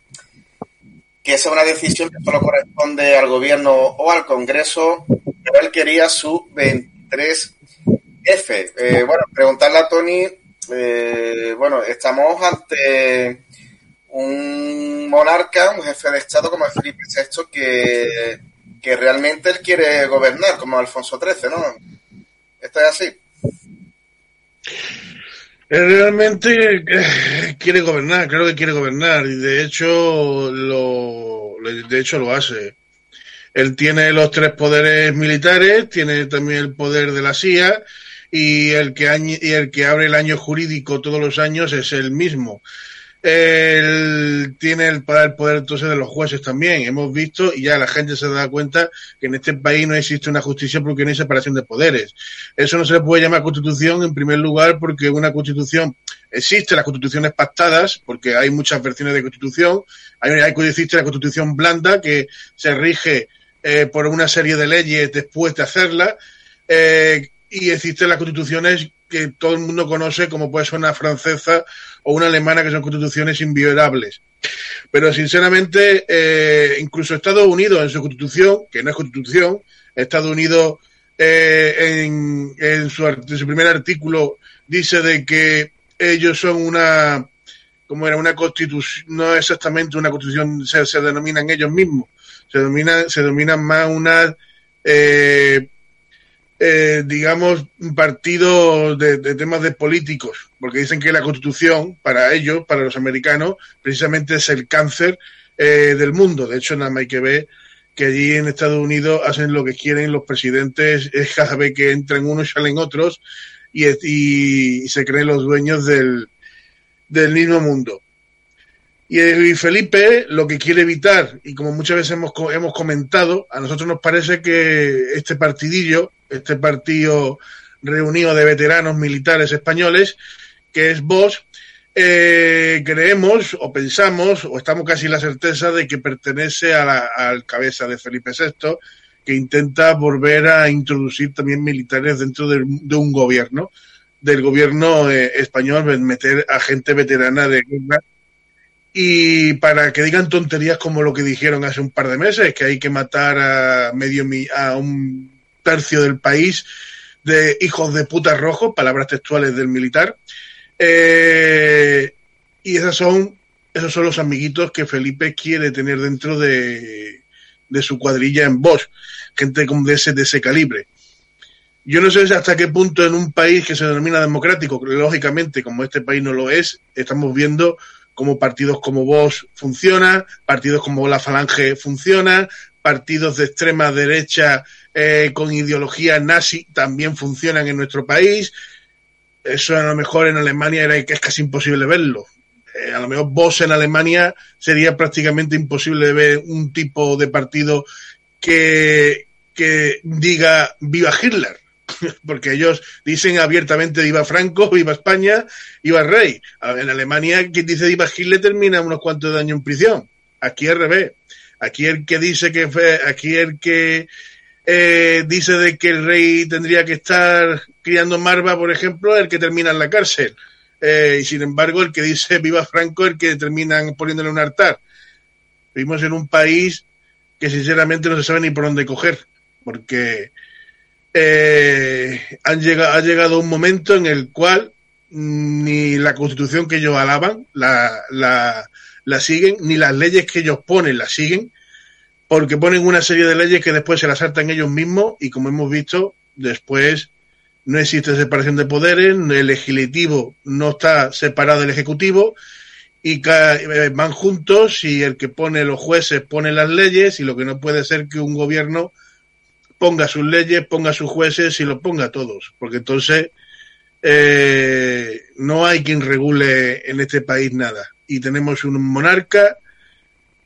que es una decisión que solo corresponde al gobierno o al Congreso, pero él quería su 23F. Eh, bueno, preguntarle a Tony, eh, bueno, estamos ante un monarca, un jefe de Estado como Felipe VI, que, que realmente él quiere gobernar, como Alfonso XIII, ¿no? ¿Esto es así? Él realmente eh, quiere gobernar, creo que quiere gobernar, y de hecho lo, de hecho lo hace. Él tiene los tres poderes militares, tiene también el poder de la CIA, y el que, y el que abre el año jurídico todos los años es el mismo. Él tiene el poder, poder entonces de los jueces también. Hemos visto y ya la gente se da cuenta que en este país no existe una justicia porque no hay separación de poderes. Eso no se le puede llamar constitución en primer lugar porque una constitución existe las constituciones pactadas porque hay muchas versiones de constitución. Hay, hay existe la constitución blanda que se rige eh, por una serie de leyes después de hacerla. Eh, y existen las constituciones que todo el mundo conoce, como puede ser una francesa o una alemana, que son constituciones inviolables. Pero sinceramente, eh, incluso Estados Unidos en su constitución, que no es constitución, Estados Unidos eh, en, en, su, primer artículo dice de que ellos son una, como era una constitución, no exactamente una constitución, se, se denominan ellos mismos, se denominan, se denominan más una eh, eh, digamos, un partido de, de, temas de políticos, porque dicen que la constitución, para ellos, para los americanos, precisamente es el cáncer eh, del mundo. De hecho, nada más hay que ver que allí en Estados Unidos hacen lo que quieren los presidentes, es cada vez que entran unos salen otros y, y, y se creen los dueños del, del mismo mundo. Y Felipe lo que quiere evitar, y como muchas veces hemos, hemos comentado, a nosotros nos parece que este partidillo, este partido reunido de veteranos militares españoles, que es vos, eh, creemos o pensamos o estamos casi en la certeza de que pertenece a la al cabeza de Felipe VI, que intenta volver a introducir también militares dentro de, de un gobierno, del gobierno eh, español, meter a gente veterana de guerra y para que digan tonterías como lo que dijeron hace un par de meses, que hay que matar a medio a un tercio del país de hijos de puta rojos, palabras textuales del militar. Eh, y esas son, esos son los amiguitos que Felipe quiere tener dentro de, de su cuadrilla en Bosch, gente de ese, de ese calibre. Yo no sé hasta qué punto en un país que se denomina democrático, lógicamente, como este país no lo es, estamos viendo como partidos como vos funciona, partidos como la Falange funciona, partidos de extrema derecha eh, con ideología nazi también funcionan en nuestro país. Eso a lo mejor en Alemania era, es casi imposible verlo. Eh, a lo mejor vos en Alemania sería prácticamente imposible ver un tipo de partido que, que diga viva Hitler porque ellos dicen abiertamente viva Franco, viva España, viva Rey. En Alemania, quien dice viva Hitler termina unos cuantos años en prisión. Aquí al revés. Aquí el que dice que fue, aquí el que eh, dice de que el rey tendría que estar criando marva, por ejemplo, el que termina en la cárcel. Eh, y sin embargo, el que dice viva Franco, el que terminan poniéndole un altar. Vivimos en un país que sinceramente no se sabe ni por dónde coger, porque eh, han llegado, ha llegado un momento en el cual ni la constitución que ellos alaban la, la, la siguen, ni las leyes que ellos ponen las siguen, porque ponen una serie de leyes que después se las saltan ellos mismos y como hemos visto, después no existe separación de poderes, el legislativo no está separado del ejecutivo y eh, van juntos y el que pone los jueces pone las leyes y lo que no puede ser que un gobierno ponga sus leyes, ponga sus jueces y los ponga todos, porque entonces eh, no hay quien regule en este país nada. Y tenemos un monarca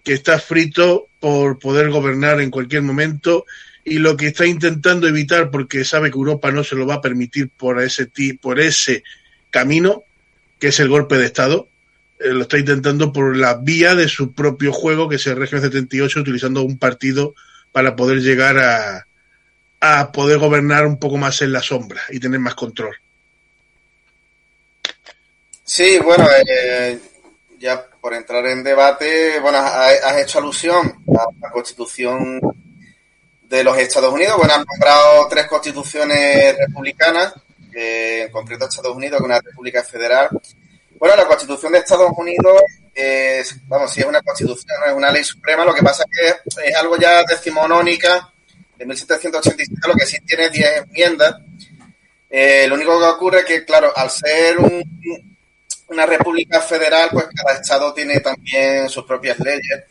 que está frito por poder gobernar en cualquier momento y lo que está intentando evitar, porque sabe que Europa no se lo va a permitir por ese, por ese camino, que es el golpe de Estado, eh, lo está intentando por la vía de su propio juego, que es el régimen 78, utilizando un partido para poder llegar a, a poder gobernar un poco más en la sombra y tener más control. Sí, bueno, eh, ya por entrar en debate, bueno, has hecho alusión a la constitución de los Estados Unidos. Bueno, han nombrado tres constituciones republicanas, eh, en concreto Estados Unidos, que una república federal. Bueno, la constitución de Estados Unidos vamos, si es una constitución, es una ley suprema, lo que pasa es que es algo ya decimonónica de 1787, lo que sí tiene 10 enmiendas. Eh, lo único que ocurre es que, claro, al ser una república federal, pues cada estado tiene también sus propias leyes.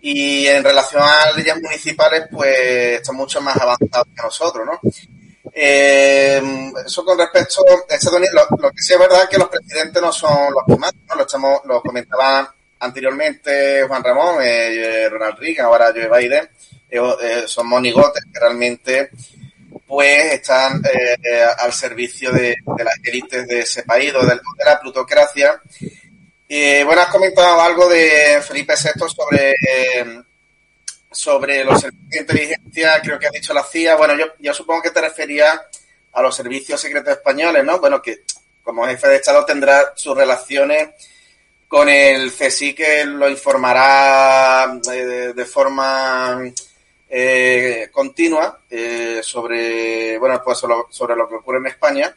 Y en relación a leyes municipales, pues están mucho más avanzados que nosotros, ¿no? Eh, eso con respecto a lo, que sí es verdad es que los presidentes no son los que ¿no? Lo, estamos, lo comentaba anteriormente Juan Ramón, eh, Ronald Reagan, ahora Joe Biden, son monigotes que realmente pues están eh, al servicio de, las élites de ese país o de, la plutocracia. Y bueno, has comentado algo de Felipe VI sobre, sobre los servicios de inteligencia, creo que has dicho la CIA. Bueno, yo, yo supongo que te referías a los servicios secretos españoles, ¿no? Bueno, que como jefe de Estado tendrá sus relaciones con el CSI que lo informará eh, de forma eh, continua eh, sobre, bueno, pues sobre, lo que ocurre en España.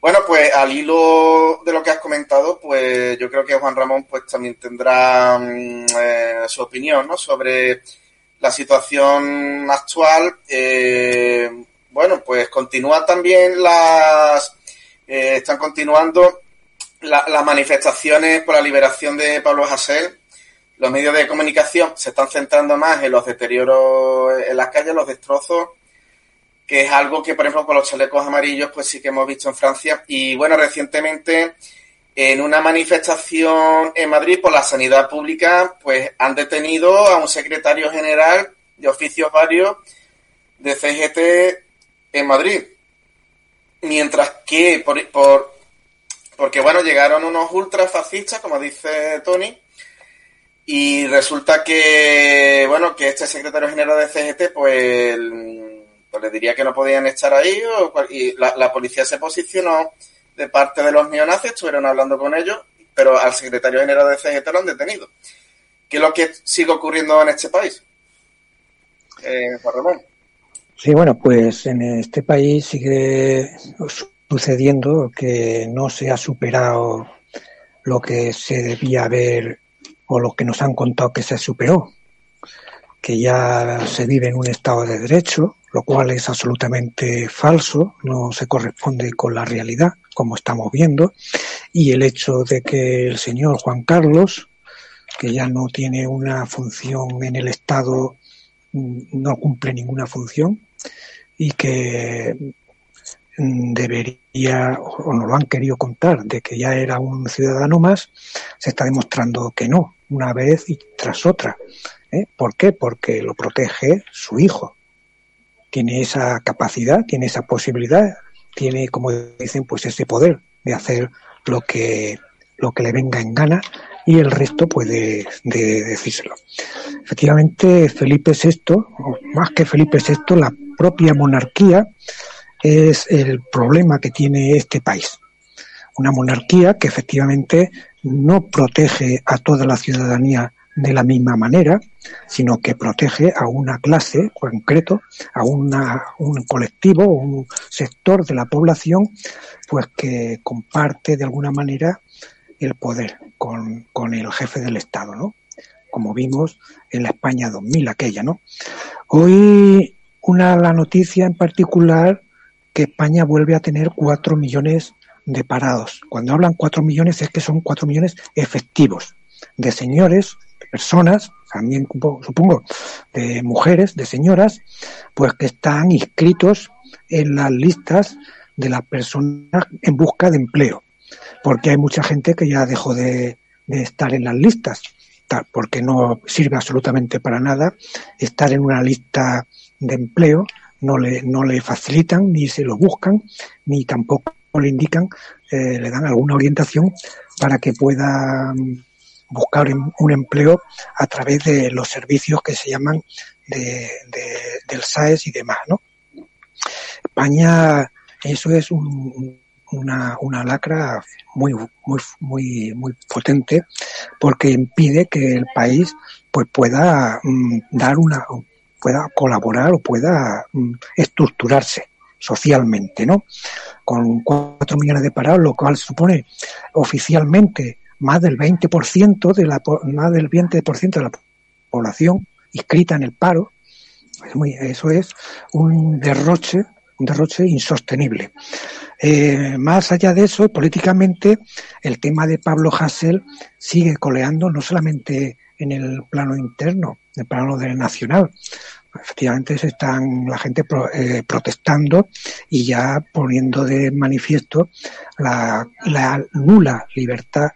Bueno, pues al hilo de lo que has comentado, pues yo creo que Juan Ramón pues también tendrá mm, eh, su opinión, ¿no? Sobre la situación actual. bueno, pues continúan también las, están continuando las manifestaciones por la liberación de Pablo Hasél los medios de comunicación se están centrando más en los deterioros en las calles, los destrozos, que es algo que, por ejemplo, con los chalecos amarillos, pues sí que hemos visto en Francia. Y bueno, recientemente, en una manifestación en Madrid por la sanidad pública, pues han detenido a un secretario general de oficios varios de CGT en Madrid. Mientras que, por, por porque bueno, llegaron unos ultrafascistas, como dice Tony, y resulta que, bueno, que este secretario general de CGT, pues, pues le diría que no podían estar ahí, y la, policía se posicionó de parte de los neonazis, estuvieron hablando con ellos, pero al secretario general de CGT lo han detenido. ¿Qué es lo que sigue ocurriendo en este país? Eh, Juan Ramón. Sí, bueno, pues en este país sigue sucediendo que no se ha superado lo que se debía haber o lo que nos han contado que se superó, que ya se vive en un Estado de Derecho, lo cual es absolutamente falso, no se corresponde con la realidad, como estamos viendo, y el hecho de que el señor Juan Carlos, que ya no tiene una función en el Estado, no cumple ninguna función, y que debería, o nos lo han querido contar, de que ya era un ciudadano más, se está demostrando que no, una vez y tras otra. ¿eh? ¿Por qué? Porque lo protege su hijo. Tiene esa capacidad, tiene esa posibilidad, tiene, como dicen, pues ese poder de hacer lo que, lo que le venga en gana y el resto puede de decírselo. Efectivamente, Felipe VI, o más que Felipe VI, la propia monarquía es el problema que tiene este país. Una monarquía que efectivamente no protege a toda la ciudadanía de la misma manera, sino que protege a una clase concreto, a una, un colectivo, un sector de la población, pues que comparte de alguna manera el poder con, con el jefe del Estado, ¿no? Como vimos en la España 2000, aquella, ¿no? Hoy una la noticia en particular que España vuelve a tener cuatro millones de parados. Cuando hablan cuatro millones es que son cuatro millones efectivos de señores, de personas, también supongo de mujeres, de señoras, pues que están inscritos en las listas de las personas en busca de empleo. Porque hay mucha gente que ya dejó de, de estar en las listas, porque no sirve absolutamente para nada estar en una lista de empleo no le, no le facilitan, ni se lo buscan, ni tampoco le indican, eh, le dan alguna orientación para que pueda mm, buscar un empleo a través de los servicios que se llaman de, del SAES y demás, ¿no? España, eso es una, una lacra muy, muy, muy, muy potente porque impide que el país pues pueda mm, dar una, pueda colaborar o pueda mm, estructurarse socialmente, ¿no? Con cuatro millones de parados, lo cual supone oficialmente más del 20% de la más del 20% de la población inscrita en el paro. eso es un derroche, un derroche insostenible. Eh, más allá de eso, políticamente, el tema de Pablo Hassel sigue coleando no solamente en el plano interno, el plano del nacional. Efectivamente, se están la gente eh, protestando y ya poniendo de manifiesto la, nula libertad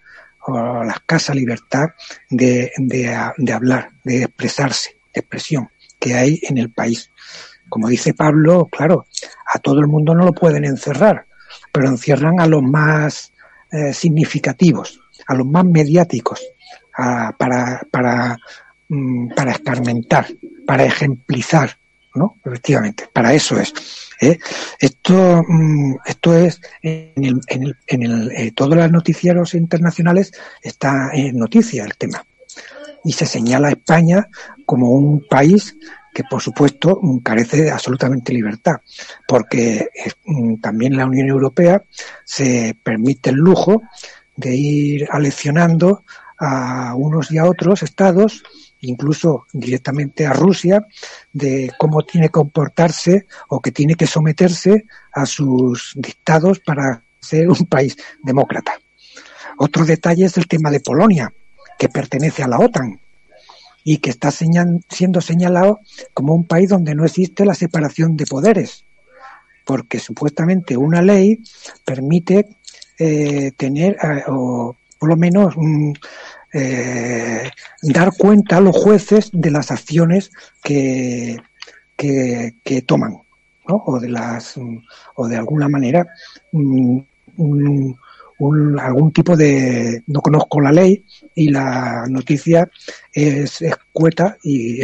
o la escasa libertad de, de hablar, de expresarse, de expresión que hay en el país. Como dice Pablo, claro, a todo el mundo no lo pueden encerrar, pero encierran a los más eh, significativos, a los más mediáticos, para, para, para escarmentar, para ejemplizar, ¿no? Efectivamente, para eso es. ¿eh? Esto, mm, esto es, en, el, en, el, en el, eh, todos los noticieros internacionales está en noticia el tema. Y se señala a España como un país que por supuesto carece de absolutamente libertad, porque mm, también la Unión Europea se permite el lujo de ir aleccionando a unos y a otros estados, incluso directamente a Rusia, de cómo tiene que comportarse o que tiene que someterse a sus dictados para ser un país demócrata. Otro detalle es el tema de Polonia, que pertenece a la OTAN y que está siendo señalado como un país donde no existe la separación de poderes, porque supuestamente una ley permite eh, tener, eh, o por lo menos mm, eh, dar cuenta a los jueces de las acciones que, que, toman, ¿no? o de las, o de alguna manera mm, algún tipo de no conozco la ley y la noticia es escueta y,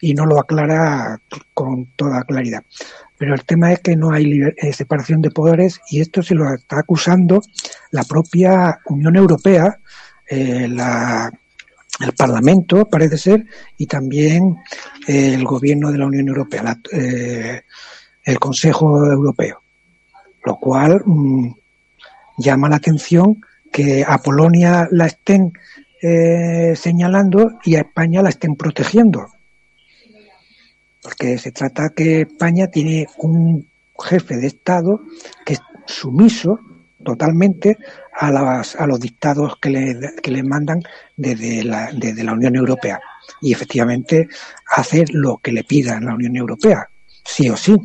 y no lo aclara con toda claridad. Pero el tema es que no hay eh, separación de poderes y esto se lo está acusando la propia Unión Europea, eh, la, el Parlamento, parece ser, y también el gobierno de la Unión Europea, eh, el Consejo Europeo. Lo cual mm, llama la atención que a Polonia la estén eh, señalando y a España la estén protegiendo. Porque se trata que España tiene un jefe de Estado que es sumiso totalmente a, las, a los dictados que le, que le mandan desde la, desde la Unión Europea. Y efectivamente hacer lo que le pida la Unión Europea, sí o sí.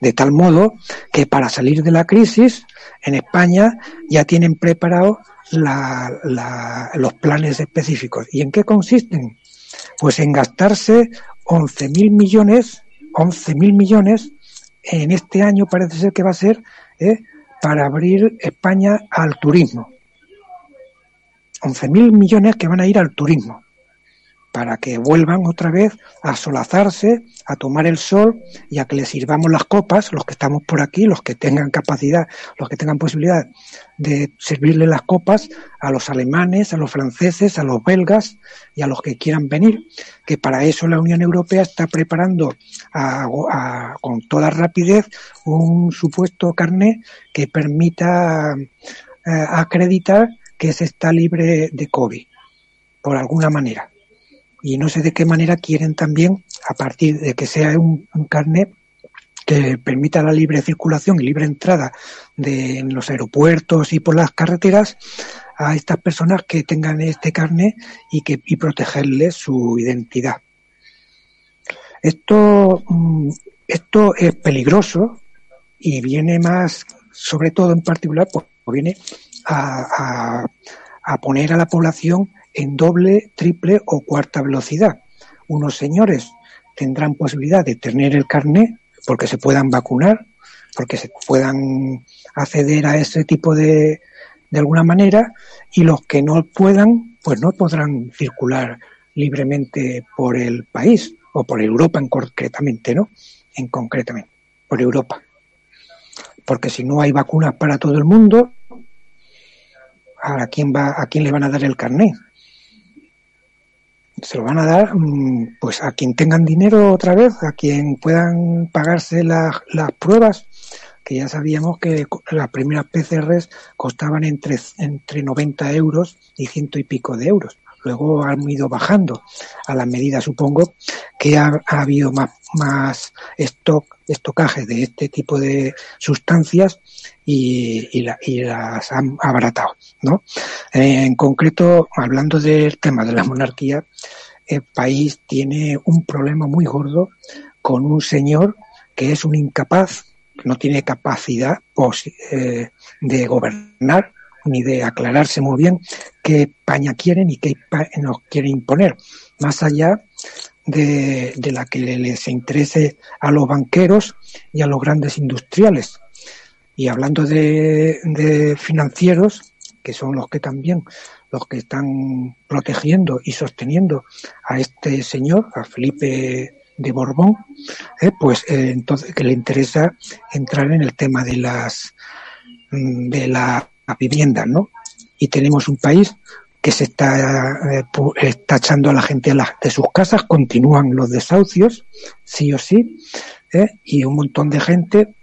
De tal modo que para salir de la crisis en España ya tienen preparados los planes específicos. ¿Y en qué consisten? Pues en gastarse 11.000 millones, 11.000 millones en este año parece ser que va a ser ¿eh? Para abrir España al turismo. 11.000 millones que van a ir al turismo para que vuelvan otra vez a solazarse, a tomar el sol y a que les sirvamos las copas, los que estamos por aquí, los que tengan capacidad, los que tengan posibilidad de servirle las copas a los alemanes, a los franceses, a los belgas y a los que quieran venir, que para eso la Unión Europea está preparando con toda rapidez un supuesto carné que permita eh, acreditar que se está libre de COVID, por alguna manera y no sé de qué manera quieren también, a partir de que sea un, carnet que permita la libre circulación y libre entrada de en los aeropuertos y por las carreteras a estas personas que tengan este carnet y que y protegerles su identidad. Esto, mm, esto es peligroso y viene más, sobre todo en particular, pues viene a, a poner a la población en doble, triple o cuarta velocidad. Unos señores tendrán posibilidad de tener el carnet porque se puedan vacunar, porque se puedan acceder a ese tipo de, de alguna manera, y los que no puedan, pues no podrán circular libremente por el país o por Europa en concretamente, ¿no? En concretamente, por Europa. Porque si no hay vacunas para todo el mundo, ¿a quién va, a quién le van a dar el carnet? Se lo van a dar mm, pues a quien tengan dinero otra vez, a quien puedan pagarse las, las pruebas, que ya sabíamos que las primeras PCRs costaban entre, entre 90 euros y ciento y pico de euros. Luego han ido bajando a la medida, supongo, que ha, habido más, más stock, estocaje de este tipo de sustancias y, las han abaratado, ¿no? en concreto, hablando del tema de la monarquía, el país tiene un problema muy gordo con un señor que es un incapaz, no tiene capacidad eh, de gobernar ni de aclararse muy bien qué España quieren y qué nos quiere imponer, más allá de, la que les interese a los banqueros y a los grandes industriales. Y hablando de financieros, que son los que también los que están protegiendo y sosteniendo a este señor, a Felipe de Borbón, eh, pues eh, entonces que le interesa entrar en el tema de las mm, de la vivienda, ¿no? Y tenemos un país que se está, eh, está echando a la gente de sus casas, continúan los desahucios, sí o sí, y un montón de gente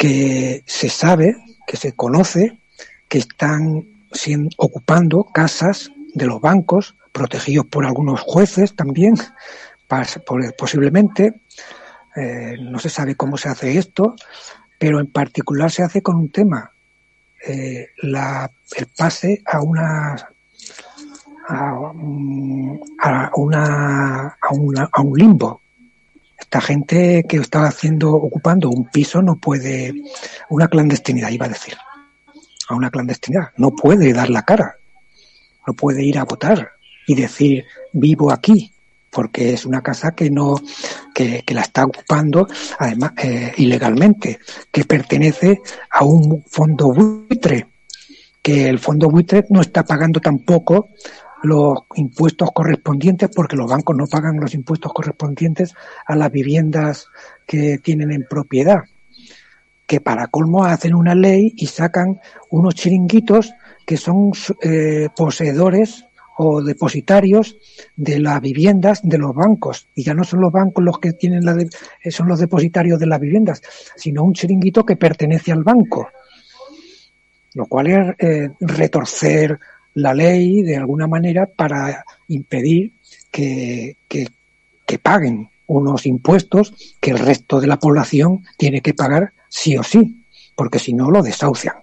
que se sabe, que se conoce, que están ocupando casas de los bancos, protegidos por algunos jueces también, posiblemente. Eh, no se sabe cómo se hace esto, pero en particular se hace con un tema, eh, el pase a, una, a, una, a un limbo. Esta gente que estaba haciendo, ocupando un piso no puede, una clandestinidad iba a decir, a una clandestinidad. No puede dar la cara. No puede ir a votar y decir vivo aquí, porque es una casa que no que, la está ocupando además ilegalmente, que pertenece a un fondo buitre, que el fondo buitre no está pagando tampoco los impuestos correspondientes porque los bancos no pagan los impuestos correspondientes a las viviendas que tienen en propiedad que para colmo hacen una ley y sacan unos chiringuitos que son eh, poseedores o depositarios de las viviendas de los bancos. Y ya no son los bancos los que tienen la eh, son los depositarios de las viviendas, sino un chiringuito que pertenece al banco. Lo cual es eh, retorcer la ley de alguna manera para impedir que, que, paguen unos impuestos que el resto de la población tiene que pagar sí o sí, porque si no lo desahucian.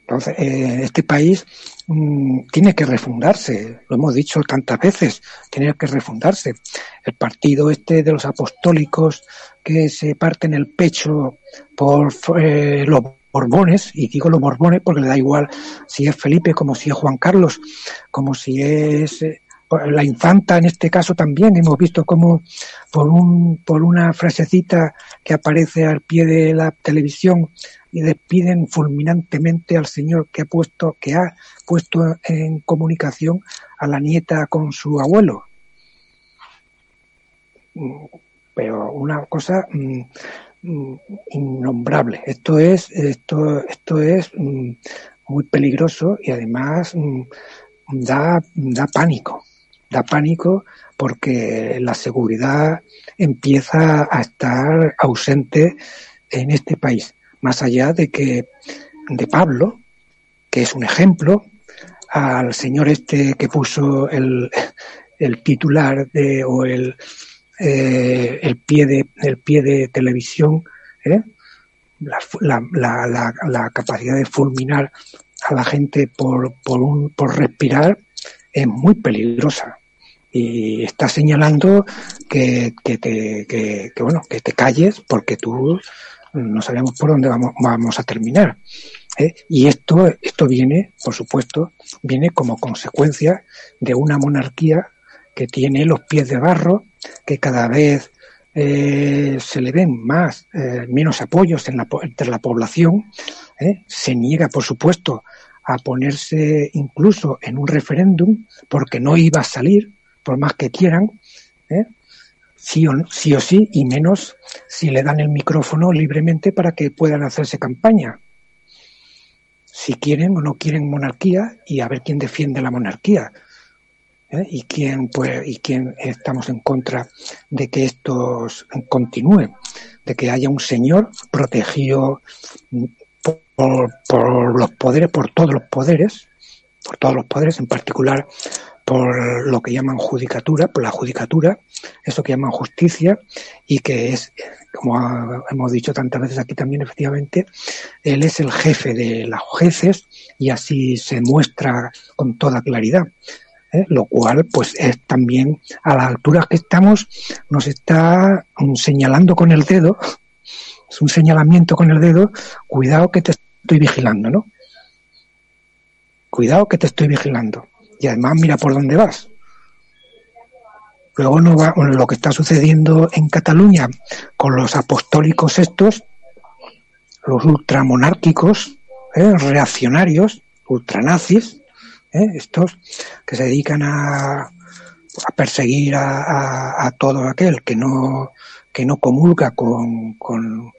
Entonces, eh, este país mm, tiene que refundarse, lo hemos dicho tantas veces, tiene que refundarse. El partido este de los apostólicos que se parten el pecho por eh, los Borbones, y digo los Borbones porque le da igual si es Felipe, como si es Juan Carlos, como si es eh, la infanta en este caso también hemos visto cómo por un por una frasecita que aparece al pie de la televisión y despiden fulminantemente al señor que ha puesto que ha puesto en comunicación a la nieta con su abuelo. Pero una cosa mm, mm, innombrable esto es esto esto es mm, muy peligroso y además da da pánico da pánico porque la seguridad empieza a estar ausente en este país. Más allá de que de Pablo, que es un ejemplo, al señor este que puso el, el titular de, o el, eh, el, pie de, el pie de televisión, ¿eh? la, la, la, la, capacidad de fulminar a la gente por, por, un, por respirar es muy peligrosa y está señalando que, que, te, que, bueno, que te calles porque tú no sabemos por dónde vamos, vamos a terminar. ¿eh? Y esto, esto viene, por supuesto, viene como consecuencia de una monarquía que tiene los pies de barro, que cada vez eh, se le ven más, eh, menos apoyos en la, entre la población, ¿eh? se niega, por supuesto, a ponerse incluso en un referéndum porque no iba a salir, por más que quieran, ¿eh? sí, o, sí o sí, y menos si le dan el micrófono libremente para que puedan hacerse campaña. Si quieren o no quieren monarquía y a ver quién defiende la monarquía. ¿Eh? y quién pues y quién estamos en contra de que esto continúe, de que haya un señor protegido por, por los poderes, por todos los poderes, por todos los poderes, en particular por lo que llaman judicatura, por la judicatura, eso que llaman justicia, y que es, como hemos dicho tantas veces aquí también, efectivamente, él es el jefe de las jueces y así se muestra con toda claridad. ¿Eh? Lo cual, pues, es también a las alturas que estamos, nos está señalando con el dedo, es un señalamiento con el dedo, cuidado que te estoy vigilando, ¿no? Cuidado que te estoy vigilando y además mira por dónde vas. Luego no va, lo que está sucediendo en Cataluña con los apostólicos estos, los ultramonárquicos, ¿eh? reaccionarios, ultranazis, ¿eh? estos que se dedican a, a perseguir a, todo aquel que no que no comulga con, con,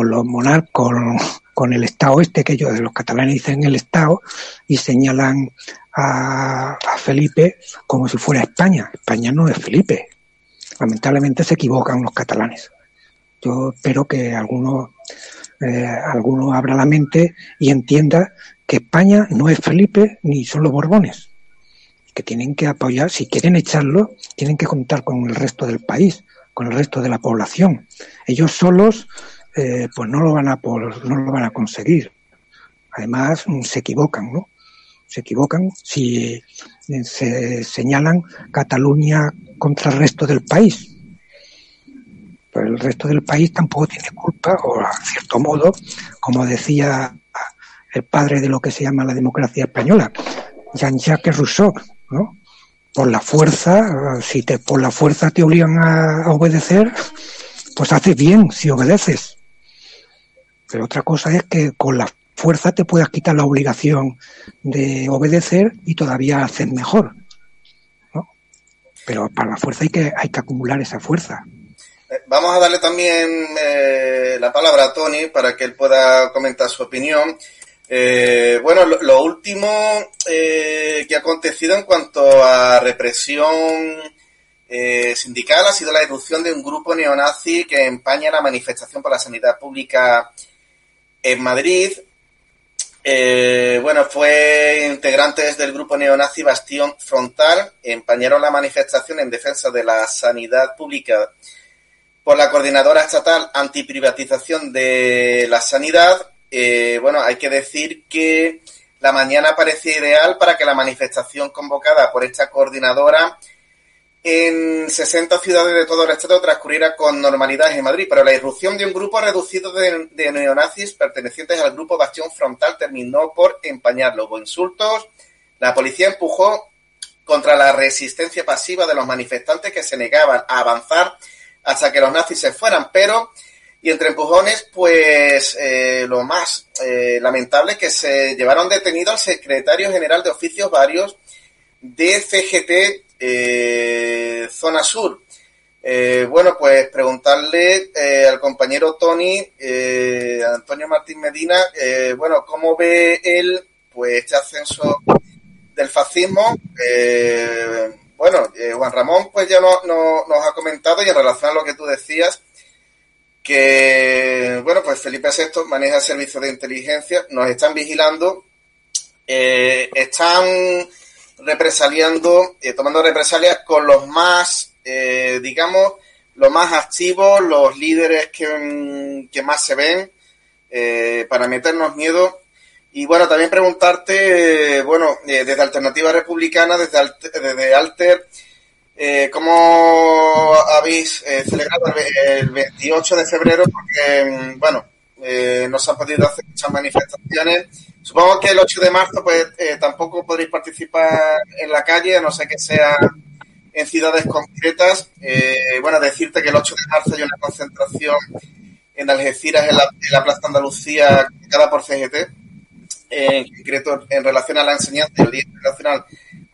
los monarcos, con, con, el Estado este, que ellos los catalanes dicen el Estado, y señalan a, Felipe como si fuera España. España no es Felipe. Lamentablemente se equivocan los catalanes. Yo espero que alguno, eh, alguno abra la mente y entienda que España no es Felipe ni son los Borbones. Que tienen que apoyar, si quieren echarlo, tienen que contar con el resto del país, con el resto de la población. Ellos solos, eh, pues no lo van a, no lo van a conseguir. Además, se equivocan, ¿no? se equivocan si eh, se señalan Cataluña contra el resto del país. Pero el resto del país tampoco tiene culpa, o a cierto modo, como decía el padre de lo que se llama la democracia española, Jean-Jacques Rousseau, ¿no? Por la fuerza, si te por la fuerza te obligan a obedecer, pues haces bien si obedeces. Pero otra cosa es que con la fuerza te puedas quitar la obligación de obedecer y todavía hacer mejor. ¿no? Pero para la fuerza hay que, hay que acumular esa fuerza. Eh, vamos a darle también eh, la palabra a Tony para que él pueda comentar su opinión. Eh, bueno, lo, último que ha acontecido en cuanto a represión sindical ha sido la irrupción de un grupo neonazi que empaña la manifestación por la sanidad pública en Madrid. Eh, bueno, fue integrantes del grupo neonazi Bastión Frontal, empañaron la manifestación en defensa de la sanidad pública por la Coordinadora Estatal Antiprivatización de la Sanidad. Eh, bueno, hay que decir que la mañana parecía ideal para que la manifestación convocada por esta coordinadora en 60 ciudades de todo el estado transcurriera con normalidad en Madrid, pero la irrupción de un grupo reducido de, neonazis pertenecientes al grupo Bastión Frontal terminó por empañarlo. Hubo insultos, la policía empujó contra la resistencia pasiva de los manifestantes que se negaban a avanzar hasta que los nazis se fueran, pero y entre empujones, pues eh, lo más eh, lamentable es que se llevaron detenido al secretario general de oficios varios de CGT eh, zona sur. Bueno, pues preguntarle al compañero Tony, Antonio Martín Medina, bueno, ¿cómo ve él pues este ascenso del fascismo? Bueno, Juan Ramón pues ya no, nos ha comentado y en relación a lo que tú decías, que, bueno, pues Felipe VI maneja el servicio de inteligencia, nos están vigilando, están represaliando, eh, tomando represalias con los más, eh, digamos, los más activos, los líderes que, más se ven, eh, para meternos miedo. Y bueno, también preguntarte, bueno, desde Alternativa Republicana, desde, Alter, desde Alter, ¿cómo habéis celebrado el 28 de febrero? Porque, mm, bueno, no se han podido hacer muchas manifestaciones Supongo que el 8 de marzo pues eh, tampoco podréis participar en la calle, a no ser que sea en ciudades concretas. Eh, bueno, decirte que el 8 de marzo hay una concentración en Algeciras, en la, Plaza Andalucía, cada por CGT, en concreto en relación a la enseñanza y el Día Internacional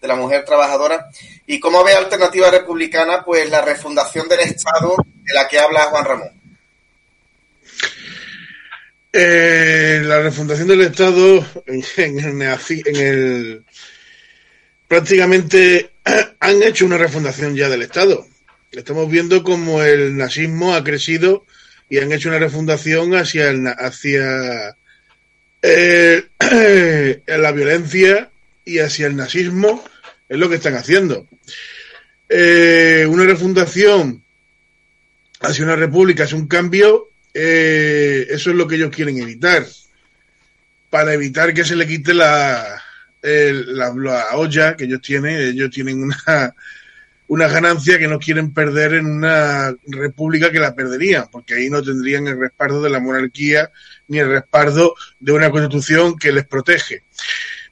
de la Mujer Trabajadora. Y como ve Alternativa Republicana, pues la refundación del Estado de la que habla Juan Ramón. Eh, la refundación del Estado en, el, prácticamente han hecho una refundación ya del Estado. Estamos viendo como el nazismo ha crecido y han hecho una refundación hacia, hacia eh, la violencia y hacia el nazismo. Es lo que están haciendo. Eh, una refundación hacia una república, es un cambio, eh, eso es lo que ellos quieren evitar. Para evitar que se le quite la, la, olla que ellos tienen, ellos tienen una, una ganancia que no quieren perder en una república que la perderían, porque ahí no tendrían el respaldo de la monarquía ni el respaldo de una constitución que les protege.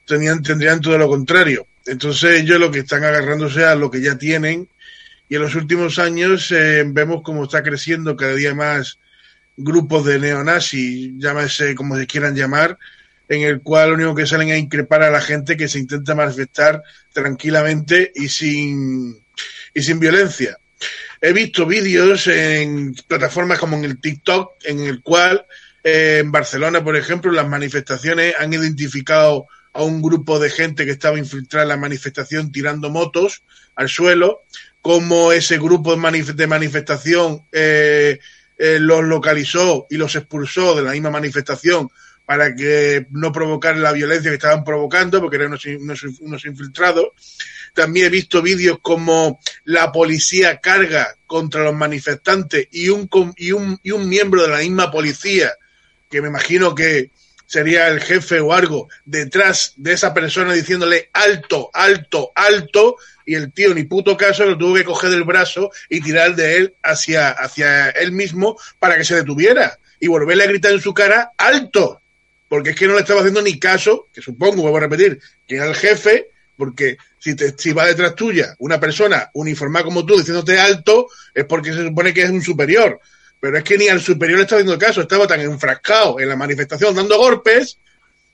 Tendrían, tendrían todo lo contrario. Entonces ellos lo que están agarrándose a lo que ya tienen y en los últimos años eh, vemos cómo está creciendo cada día más grupos de neonazis, llámese como se quieran llamar, en el cual lo único que salen a increpar a la gente que se intenta manifestar tranquilamente y sin, y sin violencia. He visto vídeos en plataformas como en el TikTok, en el cual eh, en Barcelona, por ejemplo, las manifestaciones han identificado a un grupo de gente que estaba infiltrada en la manifestación tirando motos al suelo, como ese grupo de manifestación eh, eh, los localizó y los expulsó de la misma manifestación para que no provocar la violencia que estaban provocando, porque eran unos, infiltrados. También he visto vídeos como la policía carga contra los manifestantes y un, y un, y un miembro de la misma policía, que me imagino que sería el jefe o algo, detrás de esa persona diciéndole alto, alto, alto, y el tío ni puto caso lo tuvo que coger del brazo y tirar de él hacia, hacia él mismo para que se detuviera y volverle a gritar en su cara alto porque es que no le estaba haciendo ni caso, que supongo, vuelvo a repetir, que era el jefe, porque si, te, si va detrás tuya una persona uniformada como tú diciéndote alto, es porque se supone que es un superior. Pero es que ni al superior le estaba haciendo caso, estaba tan enfrascado en la manifestación dando golpes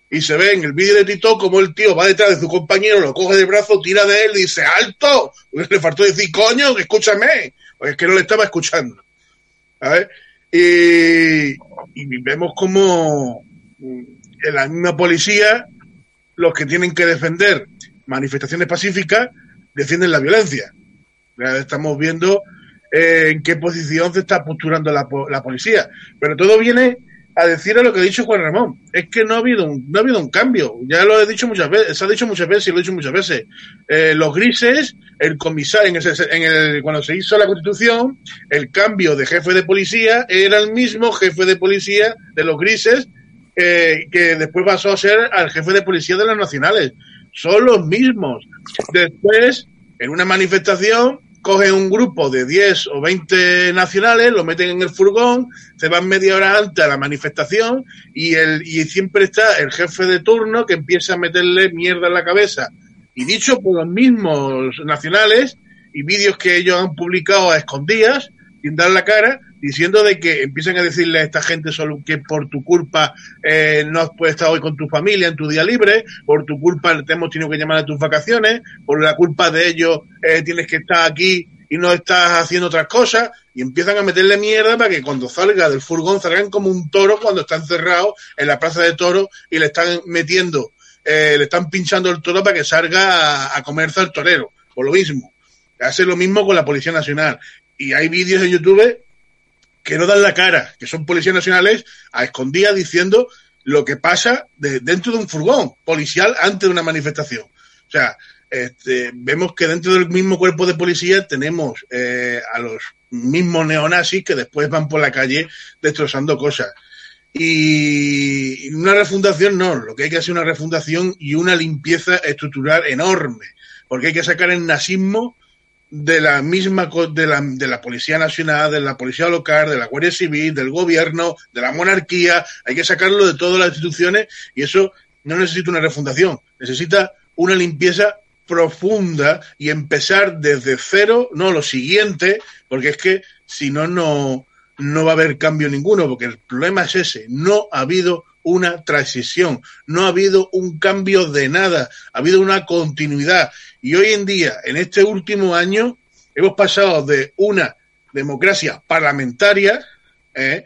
y se ve en el vídeo de Tito como el tío va detrás de su compañero, lo coge de brazo, tira de él y dice ¡alto! Le faltó decir coño, escúchame, porque es que no le estaba escuchando. Y, y vemos como en la misma policía, los que tienen que defender manifestaciones pacíficas, defienden la violencia. Estamos viendo eh, en qué posición se está posturando la, la, policía. Pero todo viene a decir a lo que ha dicho Juan Ramón. Es que no ha habido un, no ha habido un cambio. Ya lo he dicho muchas veces, se ha dicho muchas veces y lo he dicho muchas veces. Eh, los grises, el comisario, en, en el, cuando se hizo la constitución, el cambio de jefe de policía era el mismo jefe de policía de los grises que después pasó a ser al jefe de policía de las nacionales. Son los mismos. Después, en una manifestación, cogen un grupo de 10 o 20 nacionales, lo meten en el furgón, se van media hora antes a la manifestación y, el, y siempre está el jefe de turno que empieza a meterle mierda en la cabeza. Y dicho por los mismos nacionales y vídeos que ellos han publicado a escondidas, sin dar la cara, diciendo de que empiezan a decirle a esta gente solo que por tu culpa eh, no has podido estar hoy con tu familia en tu día libre, por tu culpa te hemos tenido que llamar a tus vacaciones, por la culpa de ellos eh, tienes que estar aquí y no estás haciendo otras cosas, y empiezan a meterle mierda para que cuando salga del furgón salgan como un toro cuando está encerrado en la plaza de toros y le están metiendo, eh, le están pinchando el toro para que salga a, a comerse al torero, por lo mismo. Hace lo mismo con la Policía Nacional. Y hay vídeos en YouTube que no dan la cara, que son policías nacionales a escondidas diciendo lo que pasa dentro de un furgón policial antes de una manifestación. O sea, este, vemos que dentro del mismo cuerpo de policía tenemos eh, a los mismos neonazis que después van por la calle destrozando cosas. Y una refundación no, lo que hay que hacer es una refundación y una limpieza estructural enorme, porque hay que sacar el nazismo de la misma de la, de la Policía Nacional, de la Policía Local, de la Guardia Civil, del gobierno, de la monarquía, hay que sacarlo de todas las instituciones y eso no necesita una refundación, necesita una limpieza profunda y empezar desde cero, no lo siguiente, porque es que si no, no, no va a haber cambio ninguno, porque el problema es ese, no ha habido una transición, no ha habido un cambio de nada, ha habido una continuidad. Y hoy en día, en este último año, hemos pasado de una democracia parlamentaria, ¿eh?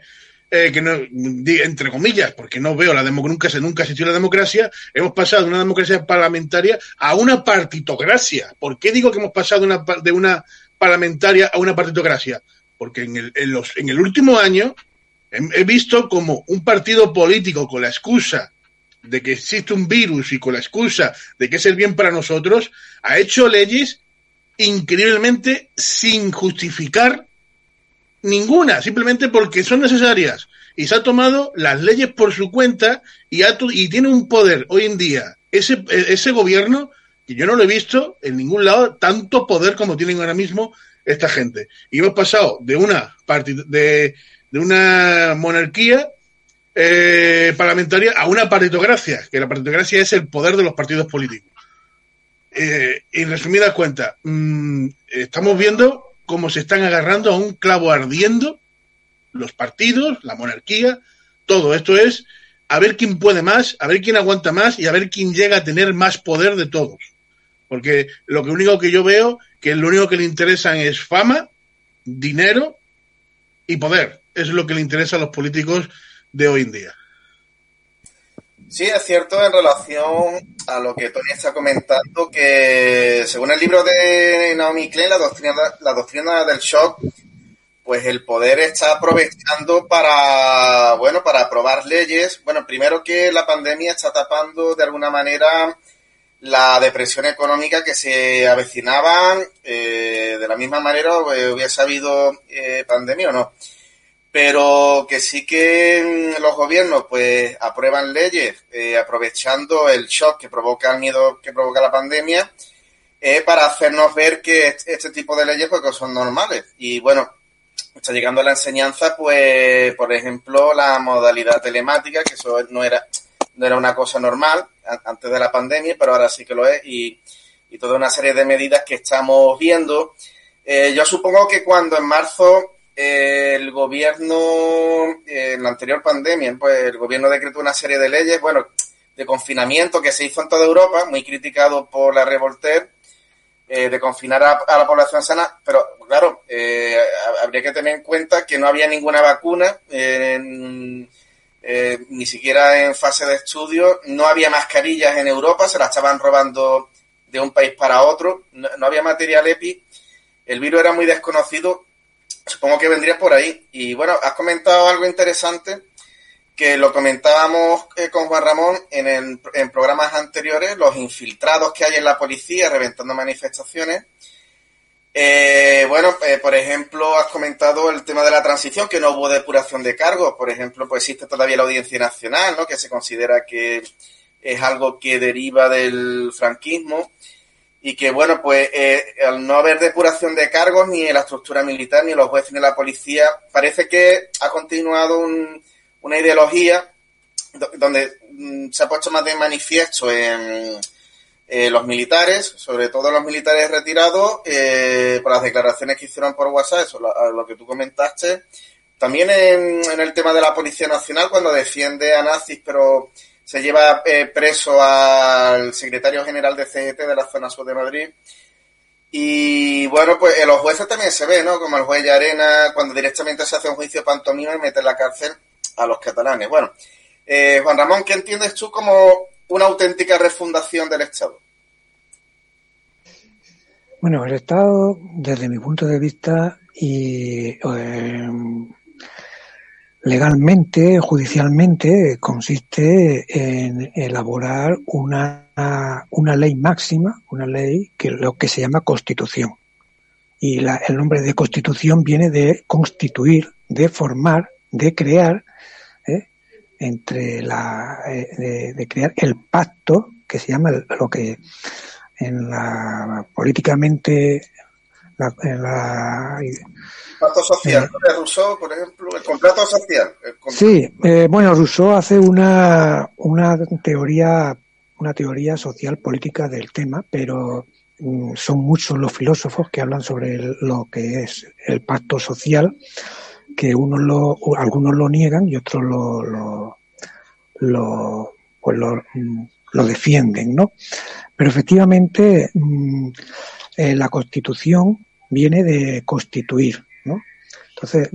eh, que no, entre comillas, porque no veo la democracia, nunca, nunca existió la democracia, hemos pasado de una democracia parlamentaria a una partitocracia. ¿Por qué digo que hemos pasado de una, de una parlamentaria a una partitocracia? Porque en el, en los, en el último año he, visto como un partido político con la excusa de que existe un virus y con la excusa de que es el bien para nosotros, ha hecho leyes increíblemente sin justificar Ninguna, simplemente porque son necesarias. Y se ha tomado las leyes por su cuenta y, y tiene un poder hoy en día. Ese, ese gobierno, que yo no lo he visto en ningún lado, tanto poder como tienen ahora mismo esta gente. Y hemos pasado de una, de, de una monarquía eh, parlamentaria a una partitocracia, que la partitocracia es el poder de los partidos políticos. Eh, en resumidas cuentas, mm, estamos viendo cómo se están agarrando a un clavo ardiendo los partidos, la monarquía, todo. Esto es a ver quién puede más, a ver quién aguanta más y a ver quién llega a tener más poder de todos. Porque lo que único que yo veo, que lo único que le interesan es fama, dinero y poder. Es lo que le interesa a los políticos de hoy en día. Sí, es cierto en relación a lo que Tony está comentando, que según el libro de Naomi Klein, la doctrina, la doctrina del shock, pues el poder está aprovechando para, bueno, para aprobar leyes. Bueno, primero que la pandemia está tapando de alguna manera la depresión económica que se avecinaba, eh, de la misma manera hubiese habido eh, pandemia o no pero que sí que mm, los gobiernos pues aprueban leyes eh, aprovechando el shock que provoca el miedo que provoca la pandemia eh, para hacernos ver que este, tipo de leyes pues son normales. Y bueno está llegando a la enseñanza pues por ejemplo la modalidad telemática que eso no era no era una cosa normal antes de la pandemia pero ahora sí que lo es y, y toda una serie de medidas que estamos viendo. Eh, yo supongo que cuando en marzo el gobierno, en la anterior pandemia, pues el gobierno decretó una serie de leyes, bueno, de confinamiento que se hizo en toda Europa, muy criticado por la Revolter, eh, de confinar a, la población sana, pero claro, eh, habría que tener en cuenta que no había ninguna vacuna, eh, ni siquiera en fase de estudio, no había mascarillas en Europa, se las estaban robando de un país para otro, no, no había material EPI, el virus era muy desconocido supongo que vendría por ahí. Y bueno, has comentado algo interesante que lo comentábamos eh, con Juan Ramón en, en programas anteriores, los infiltrados que hay en la policía reventando manifestaciones. Eh, bueno, eh, por ejemplo, has comentado el tema de la transición, que no hubo depuración de cargos. Por ejemplo, pues existe todavía la Audiencia Nacional, ¿no? que se considera que es algo que deriva del franquismo y que, bueno, pues eh, al no haber depuración de cargos ni en la estructura militar, ni en los jueces, ni en la policía, parece que ha continuado una ideología donde mm, se ha puesto más de manifiesto en los militares, sobre todo los militares retirados, eh, por las declaraciones que hicieron por WhatsApp, eso, lo, que tú comentaste. También en, en, el tema de la Policía Nacional, cuando defiende a nazis, pero se lleva eh, preso al secretario general de CGT de la zona sur de Madrid. Y bueno, pues en los jueces también se ve, ¿no? Como el juez de Arena, cuando directamente se hace un juicio pantomima y mete en la cárcel a los catalanes. Bueno, eh, Juan Ramón, ¿qué entiendes tú como una auténtica refundación del Estado? Bueno, el Estado, desde mi punto de vista, y eh, Legalmente, judicialmente, consiste en elaborar una, una ley máxima, una ley que lo que se llama constitución. Y la, el nombre de constitución viene de constituir, de formar, de crear, ¿eh? entre la, eh, de, crear el pacto que se llama lo que en la políticamente en la pacto social, de Rousseau, por ejemplo, el contrato social. Sí, eh, bueno, Rousseau hace una, una teoría una teoría social política del tema, pero mm, son muchos los filósofos que hablan sobre lo que es el pacto social, que unos lo, algunos lo niegan y otros lo, lo, lo, pues lo, mm, lo defienden, ¿no? Pero efectivamente mm, eh, la Constitución viene de constituir. Entonces,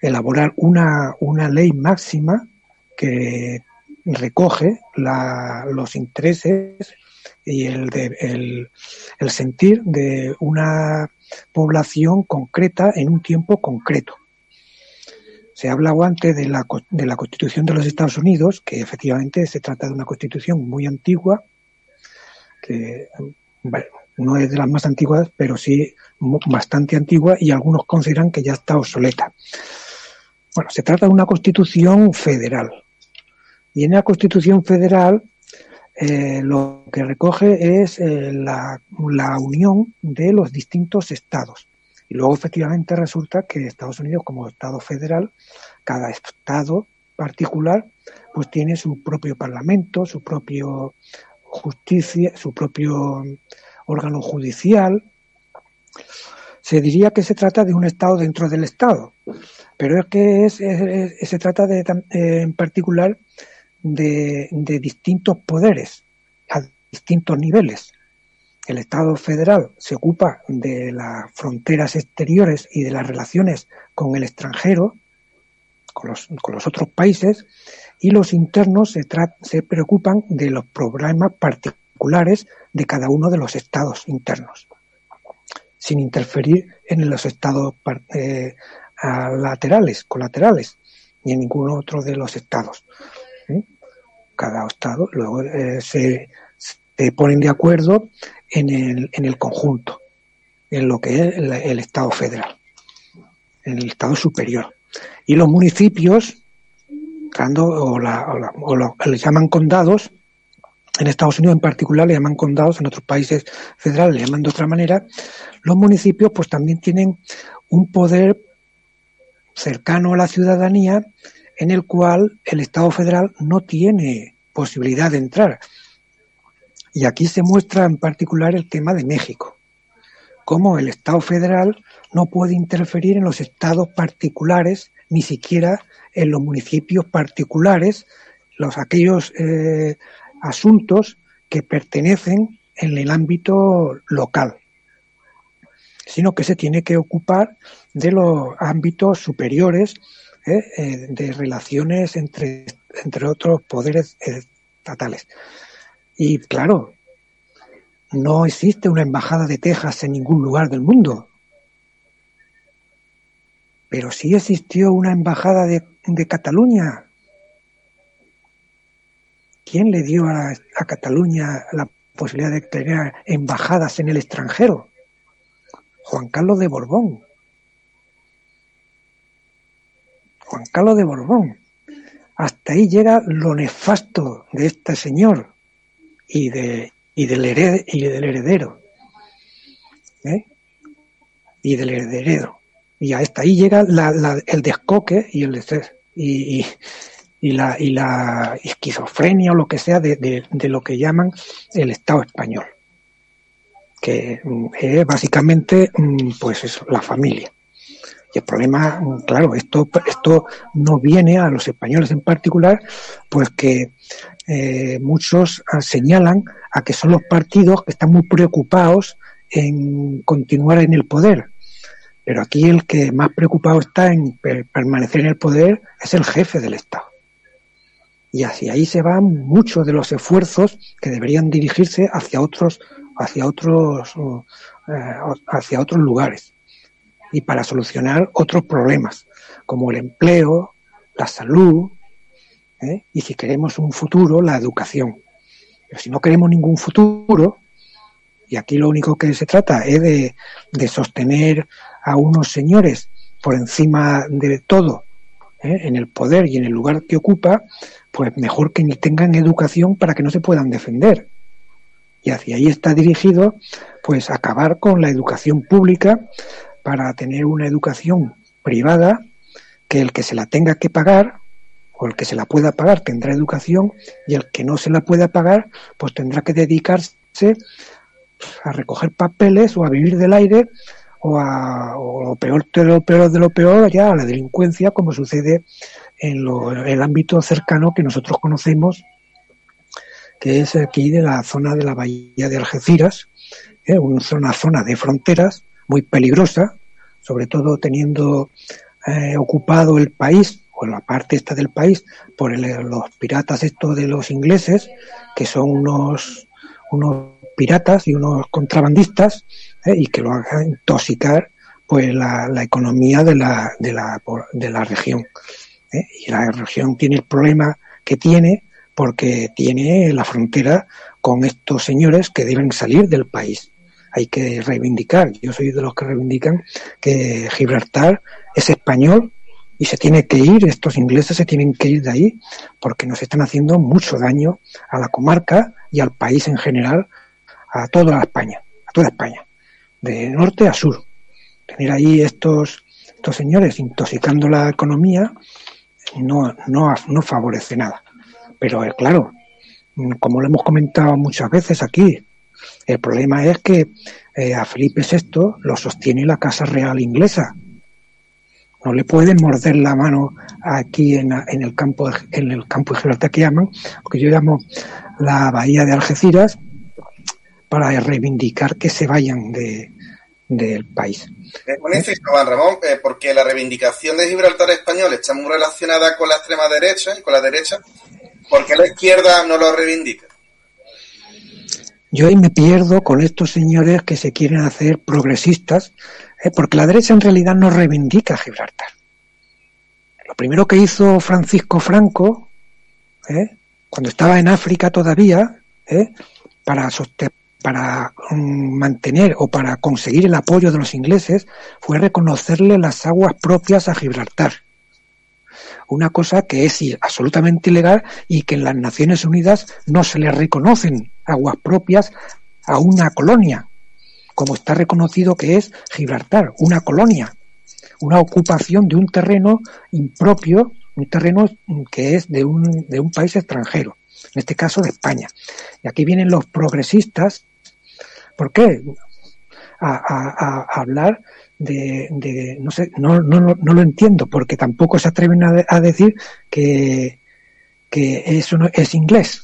elaborar una, una ley máxima que recoge los intereses y el, de, el, sentir de una población concreta en un tiempo concreto. Se ha hablado antes de la, de la Constitución de los Estados Unidos, que efectivamente se trata de una constitución muy antigua, que no es de las más antiguas, pero sí bastante antigua y algunos consideran que ya está obsoleta. Bueno, se trata de una constitución federal. Y en la constitución federal eh, lo que recoge es eh, la, unión de los distintos estados. Y luego efectivamente resulta que Estados Unidos como Estado federal, cada estado particular, pues tiene su propio parlamento, su propio justicia, su propio órgano judicial. Se diría que se trata de un estado dentro del estado, pero es que se trata de, en particular de, distintos poderes a distintos niveles. El Estado federal se ocupa de las fronteras exteriores y de las relaciones con el extranjero, con los, otros países, y los internos se preocupan de los problemas particulares de cada uno de los estados internos, sin interferir en los estados eh, laterales, colaterales, ni en ningún otro de los estados cada estado luego eh, se, ponen de acuerdo en el, en el conjunto, en lo que es el, Estado federal, en el Estado superior. Y los municipios, o, o, lo, les llaman condados, en Estados Unidos en particular le llaman condados, en otros países federales le llaman de otra manera, los municipios pues también tienen un poder cercano a la ciudadanía en el cual el Estado federal no tiene posibilidad de entrar. Y aquí se muestra en particular el tema de México, cómo el Estado federal no puede interferir en los estados particulares, ni siquiera en los municipios particulares, los aquellos eh, asuntos que pertenecen en el ámbito local, sino que se tiene que ocupar de los ámbitos superiores ¿eh? Eh, de relaciones entre, entre otros poderes estatales. Y claro, no existe una embajada de Texas en ningún lugar del mundo. Pero sí existió una embajada de, de Cataluña. ¿Quién le dio a, Cataluña la posibilidad de tener embajadas en el extranjero? Juan Carlos de Borbón. Juan Carlos de Borbón. Hasta ahí llega lo nefasto de este señor y, de, y, del, y del heredero. ¿eh? Y del heredero. Y hasta ahí llega el descoque y el y, y, la, y la esquizofrenia o lo que sea de, de lo que llaman el Estado español que mm, es básicamente mm, pues eso, la familia. Y el problema, claro, esto, esto no viene a los españoles en particular, pues que eh, muchos señalan a que son los partidos que están muy preocupados en continuar en el poder. Pero aquí el que más preocupado está en permanecer en el poder es el jefe del Estado. Y hacia ahí se van muchos de los esfuerzos que deberían dirigirse hacia otros, hacia otros, eh, hacia otros lugares y para solucionar otros problemas, como el empleo, la salud, ¿eh? y si queremos un futuro, la educación. Pero si no queremos ningún futuro, y aquí lo único que se trata es de, de sostener a unos señores por encima de todo ¿eh? en el poder y en el lugar que ocupa, pues mejor que ni tengan educación para que no se puedan defender. Y hacia ahí está dirigido, pues acabar con la educación pública para tener una educación privada que el que se la tenga que pagar o el que se la pueda pagar tendrá educación y el que no se la pueda pagar pues tendrá que dedicarse a recoger papeles o a vivir del aire o a lo peor de lo peor de lo peor ya a la delincuencia como sucede en, el ámbito cercano que nosotros conocemos que es aquí de la zona de la bahía de Algeciras ¿eh? una zona, zona de fronteras muy peligrosa, sobre todo teniendo eh, ocupado el país, o la parte esta del país, por los piratas estos de los ingleses, que son unos, unos piratas y unos contrabandistas, eh, y que lo hagan intoxicar pues la, la economía de la, de la, de la región. ¿Eh? Y la región tiene el problema que tiene porque tiene la frontera con estos señores que deben salir del país. Hay que reivindicar, yo soy de los que reivindican que Gibraltar es español y se tiene que ir, estos ingleses se tienen que ir de ahí porque nos están haciendo mucho daño a la comarca y al país en general, a toda España, a toda España, de norte a sur. Tener ahí estos, estos señores intoxicando la economía no, no, no favorece nada. Pero eh, claro, como lo hemos comentado muchas veces aquí, el problema es que eh, a Felipe VI lo sostiene la Casa Real inglesa. No le pueden morder la mano aquí en, en el campo en el campo de Gibraltar que llaman, lo que yo llamo la bahía de Algeciras, para reivindicar que se vayan de, del país. Un inciso, Juan Ramón, eh, porque la reivindicación de Gibraltar español está muy relacionada con la extrema derecha y con la derecha, ¿por qué la izquierda no lo reivindica? Yo ahí me pierdo con estos señores que se quieren hacer progresistas, eh, porque la derecha en realidad no reivindica Gibraltar. Lo primero que hizo Francisco Franco, eh, cuando estaba en África todavía, para sostener para mm, mantener o para conseguir el apoyo de los ingleses fue reconocerle las aguas propias a Gibraltar. Una cosa que es absolutamente ilegal y que en las Naciones Unidas no se le reconocen aguas propias a una colonia, como está reconocido que es Gibraltar, una colonia, una ocupación de un terreno impropio, un terreno que es de un, de un país extranjero, en este caso de España. Y aquí vienen los progresistas ¿Por qué? A, hablar de, no sé, no, no, no, lo entiendo, porque tampoco se atreven a, decir que, que eso no, es inglés.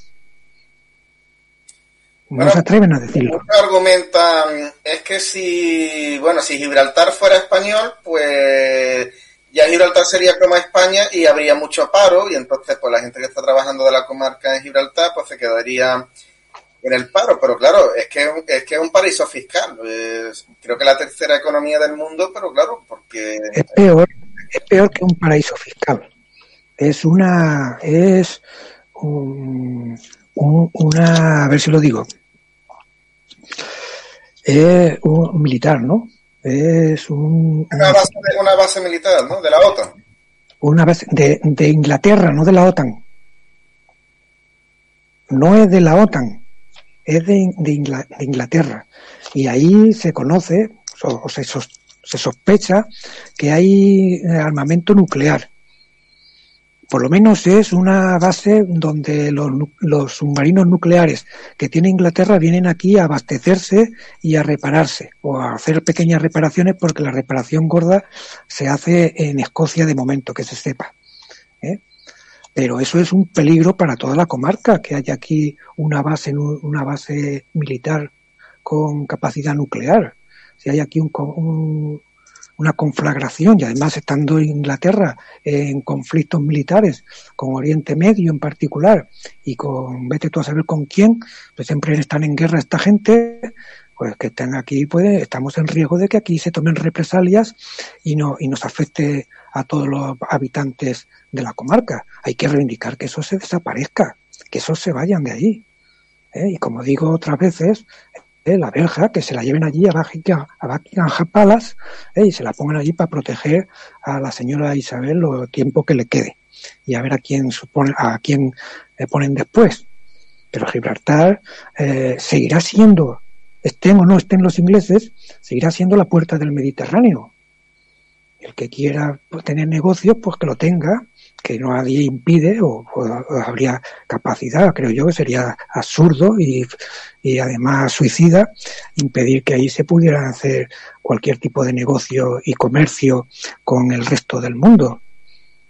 No se atreven a decirlo. argumentan es que si, bueno, si Gibraltar fuera español, pues ya Gibraltar sería como España y habría mucho paro y entonces pues la gente que está trabajando de la comarca de Gibraltar pues se quedaría en el paro, pero claro, es que es, que es un paraíso fiscal. creo que la tercera economía del mundo, pero claro, porque... Es peor, es peor que un paraíso fiscal. Es una... es un, una... a ver si lo digo. Es un militar, ¿no? Es un... Una base, una base militar, ¿no? De la OTAN. Una base de, de Inglaterra, no de la OTAN. No es de la OTAN es de, Inglaterra. Y ahí se conoce, o se, se sospecha, que hay eh, armamento nuclear. Por lo menos es una base donde los, los, submarinos nucleares que tiene Inglaterra vienen aquí a abastecerse y a repararse o a hacer pequeñas reparaciones porque la reparación gorda se hace en Escocia de momento, que se sepa. Pero eso es un peligro para toda la comarca, que haya aquí una base, una base militar con capacidad nuclear. Si hay aquí un, una conflagración y además estando Inglaterra en conflictos militares con Oriente Medio en particular y con vete tú a saber con quién, pues siempre están en guerra esta gente, pues que estén aquí, pues estamos en riesgo de que aquí se tomen represalias y no y nos afecte a todos los habitantes de la comarca. Hay que reivindicar que eso se desaparezca, que eso se vayan de ahí. ¿eh? Y como digo otras veces, ¿eh? la verja, que se la lleven allí a Buckingham, a ¿eh? y se la pongan allí para proteger a la señora Isabel lo tiempo que le quede y a ver a quién supone, a quién le ponen después. Pero Gibraltar seguirá siendo, estén o no estén los ingleses, seguirá siendo la puerta del Mediterráneo. El que quiera tener negocios, pues que lo tenga, que nadie impide o, habría capacidad, creo yo que sería absurdo y, y, además suicida impedir que ahí se pudiera hacer cualquier tipo de negocio y comercio con el resto del mundo,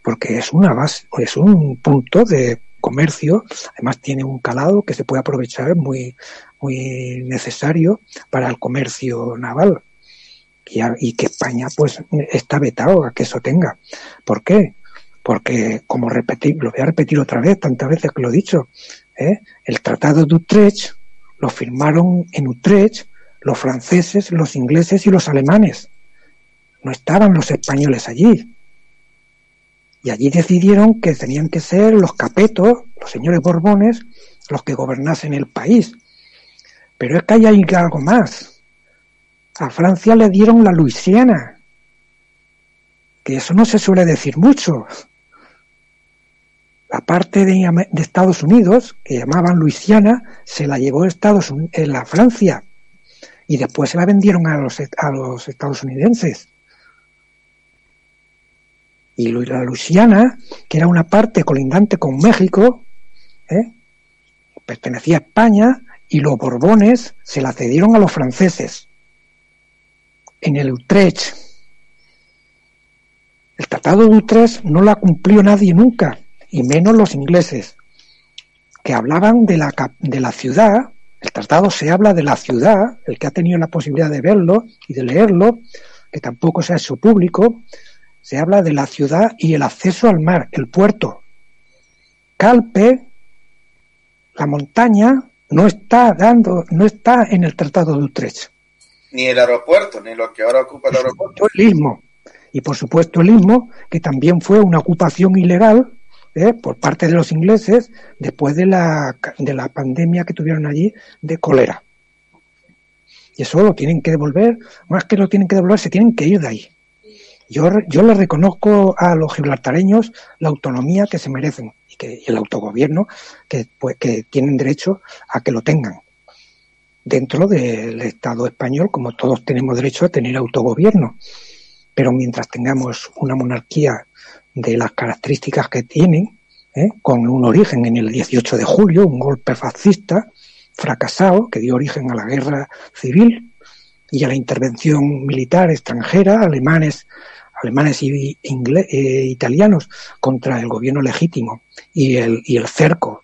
porque es una base, es un punto de comercio, además tiene un calado que se puede aprovechar muy, muy necesario para el comercio naval. Y, que España pues está vetado a que eso tenga. ¿Por qué? Porque, como repetí, lo voy a repetir otra vez, tantas veces que lo he dicho, ¿eh? el Tratado de Utrecht lo firmaron en Utrecht los franceses, los ingleses y los alemanes. No estaban los españoles allí. Y allí decidieron que tenían que ser los capetos, los señores Borbones, los que gobernasen el país. Pero es que hay algo más. A Francia le dieron la Luisiana, que eso no se suele decir mucho. La parte de, Estados Unidos, que llamaban Luisiana, se la llevó Estados en eh, la Francia y después se la vendieron a los, a los estadounidenses. Y la Luisiana, que era una parte colindante con México, ¿eh? pertenecía a España y los Borbones se la cedieron a los franceses en el Utrecht. El Tratado de Utrecht no la cumplió nadie nunca, y menos los ingleses, que hablaban de la, de la ciudad. El tratado se habla de la ciudad, el que ha tenido la posibilidad de verlo y de leerlo, que tampoco sea su público, se habla de la ciudad y el acceso al mar, el puerto. Calpe, la montaña, no está dando, no está en el Tratado de Utrecht. Ni el aeropuerto, ni lo que ahora ocupa el aeropuerto. El istmo. Y por supuesto el istmo, que también fue una ocupación ilegal ¿eh? por parte de los ingleses después de la, de la pandemia que tuvieron allí de cólera. Y eso lo tienen que devolver, más que lo tienen que devolver, se tienen que ir de ahí. Yo, yo le reconozco a los gibraltareños la autonomía que se merecen y, que, el autogobierno que, pues, que tienen derecho a que lo tengan dentro del Estado español, como todos tenemos derecho a tener autogobierno. Pero mientras tengamos una monarquía de las características que tienen, ¿eh? con un origen en el 18 de julio, un golpe fascista fracasado que dio origen a la guerra civil y a la intervención militar extranjera, alemanes, alemanes y e italianos contra el gobierno legítimo y el, y el cerco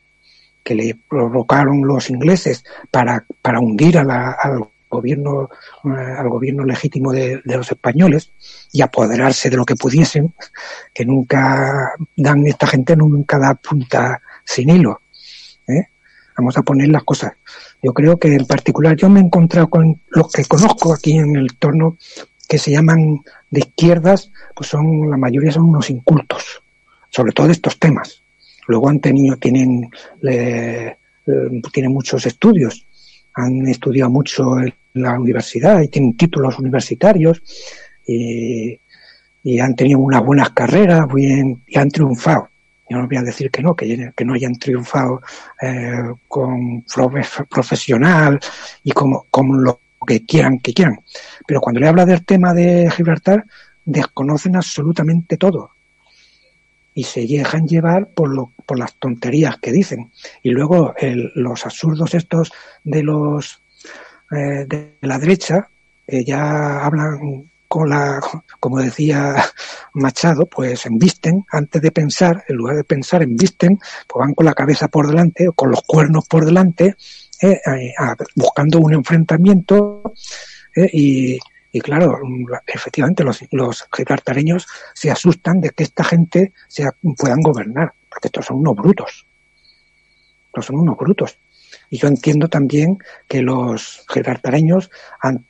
que le provocaron los ingleses para, para hundir a la, al gobierno, eh, al gobierno legítimo de, los españoles y apoderarse de lo que pudiesen, que nunca dan, esta gente nunca da punta sin hilo. ¿eh? Vamos a poner las cosas. Yo creo que en particular yo me he encontrado con los que conozco aquí en el entorno que se llaman de izquierdas, pues son, la mayoría son unos incultos, sobre todo estos temas. Luego han tenido, tienen, eh, tienen muchos estudios, han estudiado mucho en la universidad y tienen títulos universitarios y, han tenido unas buenas carreras bien, y han triunfado. Yo no voy a decir que no, que, que no hayan triunfado eh, con profesional y como, como lo que quieran, que quieran. Pero cuando le habla del tema de Gibraltar, desconocen absolutamente todo y se dejan llevar por, lo, por las tonterías que dicen. Y luego los absurdos estos de los eh, de la derecha eh, ya hablan con la, como decía Machado, pues embisten antes de pensar, en lugar de pensar embisten, pues van con la cabeza por delante o con los cuernos por delante, eh, buscando un enfrentamiento y, y claro, efectivamente los, los gibraltareños se asustan de que esta gente sea, puedan gobernar, porque estos son unos brutos. Estos son unos brutos. Y yo entiendo también que los gibraltareños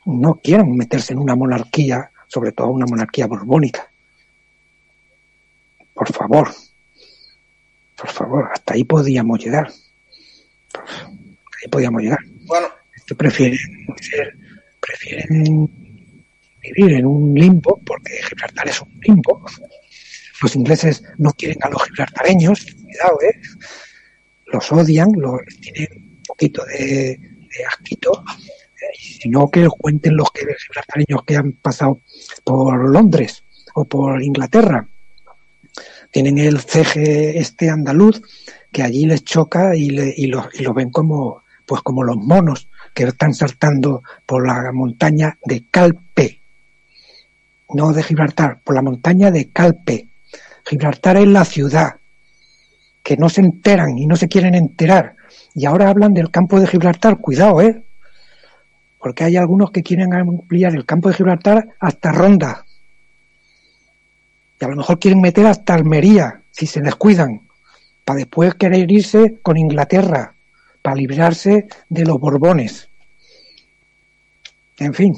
no quieran meterse en una monarquía, sobre todo una monarquía borbónica. Por favor, por favor, hasta ahí podíamos llegar. ahí podíamos llegar. Bueno. Prefieren, prefieren vivir en un limbo, porque Gibraltar es un limbo. Los ingleses no quieren a los gibraltareños, cuidado, ¿eh? Los odian, los, tienen un poquito de, asquito, eh, sino que cuenten los que, gibraltareños que han pasado por Londres o por Inglaterra. Tienen el ceje este andaluz que allí les choca y, le, y, los, y lo ven como, pues como los monos que están saltando por la montaña de Calpe no de Gibraltar, por la montaña de Calpe. Gibraltar es la ciudad, que no se enteran y no se quieren enterar. Y ahora hablan del campo de Gibraltar, cuidado, ¿eh? porque hay algunos que quieren ampliar el campo de Gibraltar hasta Ronda. Y a lo mejor quieren meter hasta Almería, si se descuidan, para después querer irse con Inglaterra, para librarse de los Borbones. En fin.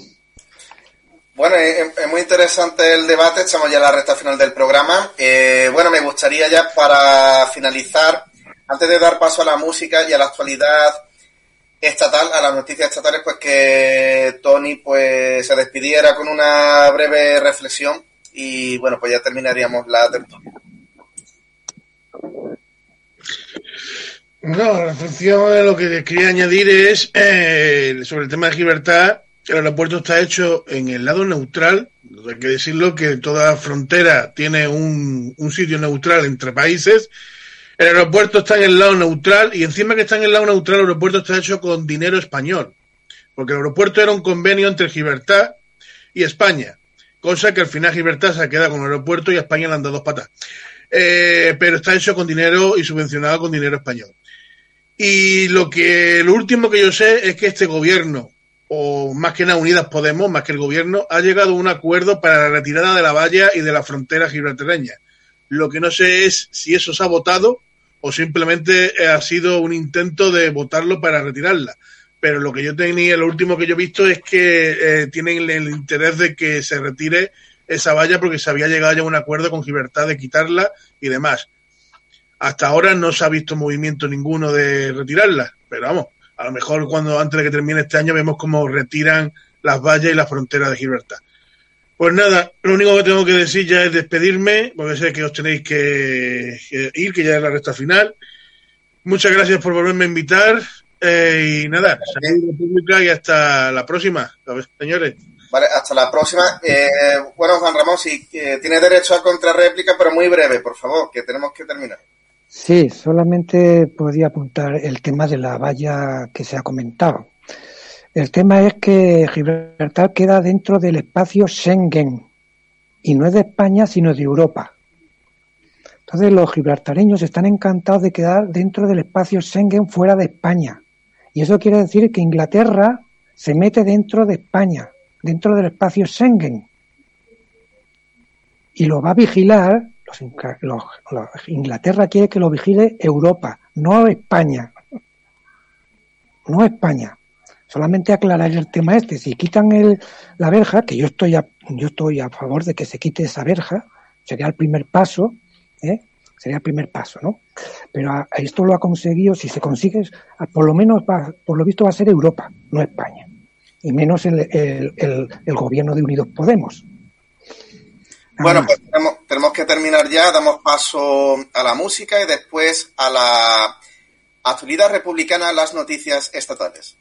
Bueno, es, muy interesante el debate, estamos ya en la recta final del programa. Eh, bueno, me gustaría ya para finalizar, antes de dar paso a la música y a la actualidad estatal, a las noticias estatales, pues que Tony pues se despidiera con una breve reflexión y bueno, pues ya terminaríamos la tertulia. No, la reflexión lo que quería añadir es eh, sobre el tema de Gibraltar. El aeropuerto está hecho en el lado neutral. Hay que decirlo que toda frontera tiene un, un sitio neutral entre países el aeropuerto está en el lado neutral y encima que está en el lado neutral, el aeropuerto está hecho con dinero español. Porque el aeropuerto era un convenio entre Gibraltar y España. Cosa que al final Gibraltar se queda con el aeropuerto y a España le han dado dos patas. Eh, pero está hecho con dinero y subvencionado con dinero español. Y lo que lo último que yo sé es que este gobierno, o más que nada Unidas Podemos, más que el gobierno, ha llegado a un acuerdo para la retirada de la valla y de la frontera gibraltareña. Lo que no sé es si eso se ha votado o simplemente ha sido un intento de votarlo para retirarla. Pero lo que yo tenía, lo último que yo he visto es que eh, tienen el interés de que se retire esa valla porque se había llegado ya a un acuerdo con Libertad de quitarla y demás. Hasta ahora no se ha visto movimiento ninguno de retirarla, pero vamos, a lo mejor cuando antes de que termine este año vemos cómo retiran las vallas y la frontera de Gibraltar. Pues nada, lo único que tengo que decir ya es despedirme, porque sé que os tenéis que, ir, que ya es la recta final. Muchas gracias por volverme a invitar. Eh, y nada, salud y hasta la próxima, señores. Vale, hasta la próxima. Eh, bueno, Juan Ramón, si eh, tiene derecho a contrarréplica, pero muy breve, por favor, que tenemos que terminar. Sí, solamente podía apuntar el tema de la valla que se ha comentado. El tema es que Gibraltar queda dentro del espacio Schengen y no es de España sino de Europa. Entonces los gibraltareños están encantados de quedar dentro del espacio Schengen fuera de España. Y eso quiere decir que Inglaterra se mete dentro de España, dentro del espacio Schengen. Y lo va a vigilar, Inglaterra quiere que lo vigile Europa, no España. No España. Solamente aclarar el tema este. Si quitan el, la verja, que yo estoy, a, yo estoy a favor de que se quite esa verja, sería el primer paso, ¿eh? sería el primer paso, ¿no? Pero a, esto lo ha conseguido, si se consigue, por lo menos, va, por lo visto, va a ser Europa, no España. Y menos el, el, el, gobierno de Unidos Podemos. Bueno, pues tenemos, tenemos, que terminar ya, damos paso a la música y después a la actualidad republicana, las noticias estatales.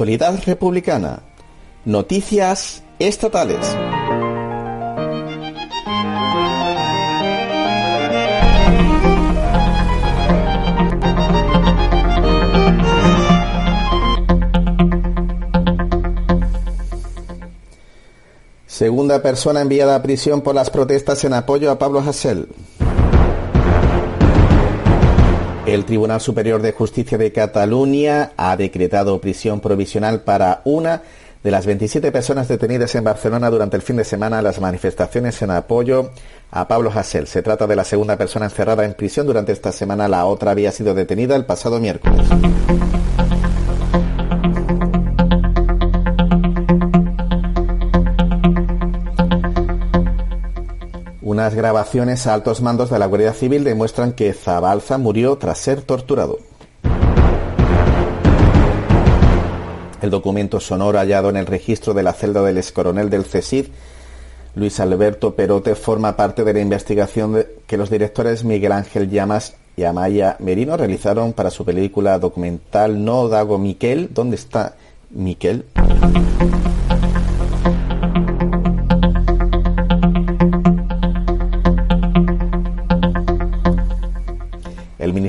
Actualidad republicana. Noticias estatales. Segunda persona enviada a prisión por las protestas en apoyo a Pablo Hassel. El Tribunal Superior de Justicia de Cataluña ha decretado prisión provisional para una de las 27 personas detenidas en Barcelona durante el fin de semana en las manifestaciones en apoyo a Pablo Hasél. Se trata de la segunda persona encerrada en prisión durante esta semana. La otra había sido detenida el pasado miércoles. Unas grabaciones a altos mandos de la Guardia Civil demuestran que Zabalza murió tras ser torturado. El documento sonoro hallado en el registro de la celda del excoronel del CESID, Luis Alberto Perote, forma parte de la investigación que los directores Miguel Ángel Llamas y Amaya Merino realizaron para su película documental No Dago Miquel. ¿Dónde está Miquel?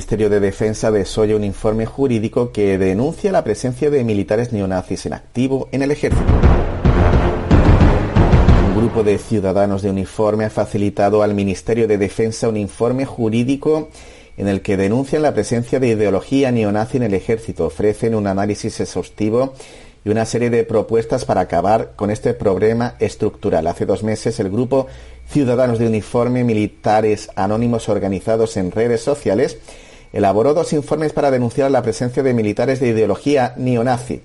Ministerio de Defensa desoye un informe jurídico que denuncia la presencia de militares neonazis en activo en el ejército. Un grupo de ciudadanos de uniforme ha facilitado al Ministerio de Defensa un informe jurídico en el que denuncian la presencia de ideología neonazi en el ejército. Ofrecen un análisis exhaustivo y una serie de propuestas para acabar con este problema estructural. Hace dos meses el grupo Ciudadanos de Uniforme Militares Anónimos Organizados en Redes Sociales elaboró dos informes para denunciar la presencia de militares de ideología neonazi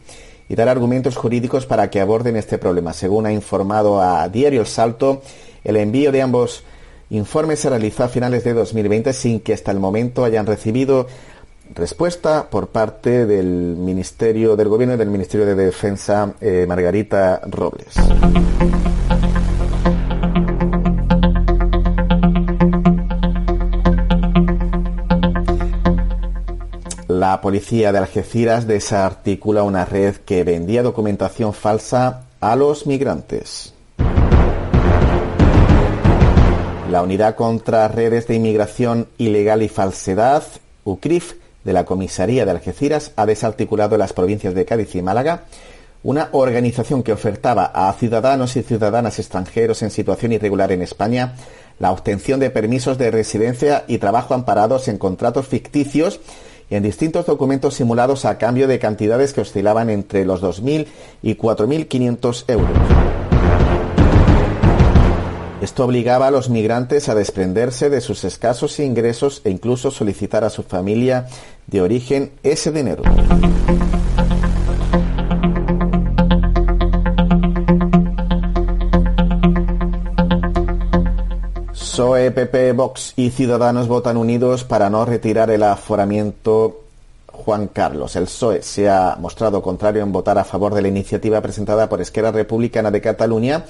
y dar argumentos jurídicos para que aborden este problema. Según ha informado a Diario El Salto, el envío de ambos informes se realizó a finales de 2020 sin que hasta el momento hayan recibido respuesta por parte del Ministerio del Gobierno y del Ministerio de Defensa eh, Margarita Robles. La policía de Algeciras desarticula una red que vendía documentación falsa a los migrantes. La Unidad contra Redes de Inmigración Ilegal y Falsedad, UCRIF, de la Comisaría de Algeciras ha desarticulado en las provincias de Cádiz y Málaga una organización que ofertaba a ciudadanos y ciudadanas extranjeros en situación irregular en España la obtención de permisos de residencia y trabajo amparados en contratos ficticios en distintos documentos simulados a cambio de cantidades que oscilaban entre los 2.000 y 4.500 euros. Esto obligaba a los migrantes a desprenderse de sus escasos ingresos e incluso solicitar a su familia de origen ese dinero. PSOE, PP, Vox y Ciudadanos votan unidos para no retirar el aforamiento Juan Carlos. El PSOE se ha mostrado contrario en votar a favor de la iniciativa presentada por Esquerra Republicana de Cataluña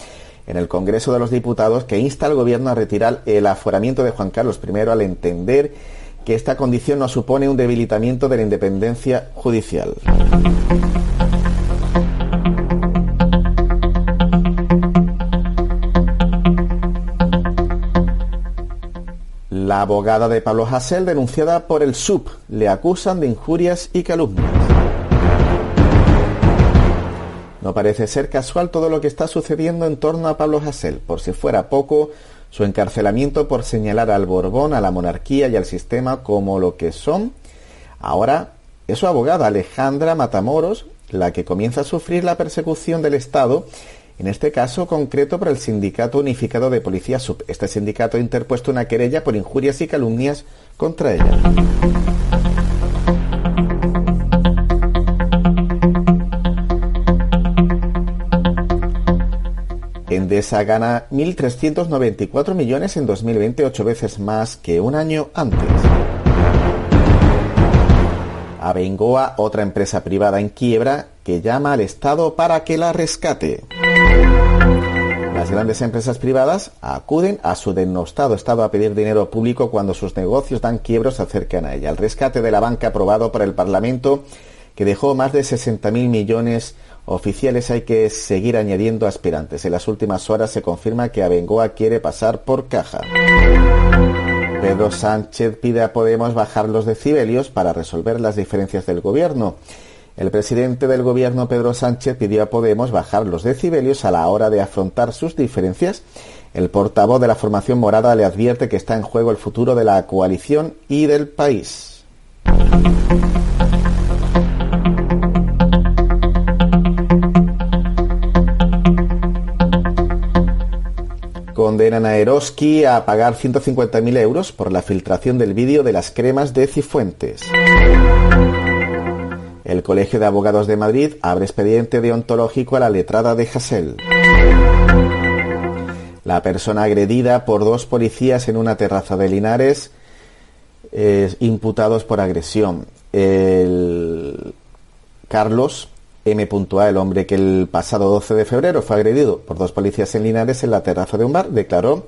en el Congreso de los Diputados que insta al Gobierno a retirar el aforamiento de Juan Carlos I al entender que esta condición no supone un debilitamiento de la independencia judicial. La abogada de Pablo Hasél, denunciada por el SUP, le acusan de injurias y calumnias. No parece ser casual todo lo que está sucediendo en torno a Pablo Hasél. Por si fuera poco, su encarcelamiento por señalar al Borbón, a la monarquía y al sistema como lo que son, ahora es su abogada Alejandra Matamoros la que comienza a sufrir la persecución del Estado, en este caso concreto por el Sindicato Unificado de Policía Sub. Este sindicato ha interpuesto una querella por injurias y calumnias contra ella. Endesa gana 1.394 millones en 2020, ocho veces más que un año antes. Abengoa, otra empresa privada en quiebra, que llama al Estado para que la rescate. Las grandes empresas privadas acuden a su denostado Estado a pedir dinero público cuando sus negocios dan quiebros se acercan a ella. El rescate de la banca aprobado por el Parlamento, que dejó más de 60.000 millones oficiales, hay que seguir añadiendo aspirantes. En las últimas horas se confirma que Abengoa quiere pasar por caja. Pedro Sánchez pide a Podemos bajar los decibelios para resolver las diferencias del gobierno. El presidente del gobierno, Pedro Sánchez, pidió a Podemos bajar los decibelios a la hora de afrontar sus diferencias. El portavoz de la formación morada le advierte que está en juego el futuro de la coalición y del país. Condenan a Eroski a pagar 150.000 euros por la filtración del vídeo de las cremas de Cifuentes. El Colegio de Abogados de Madrid abre expediente deontológico a la letrada de Hassel. La persona agredida por dos policías en una terraza de Linares, imputados por agresión. El Carlos M.A., el hombre que el pasado 12 de febrero fue agredido por dos policías en Linares en la terraza de un bar, declaró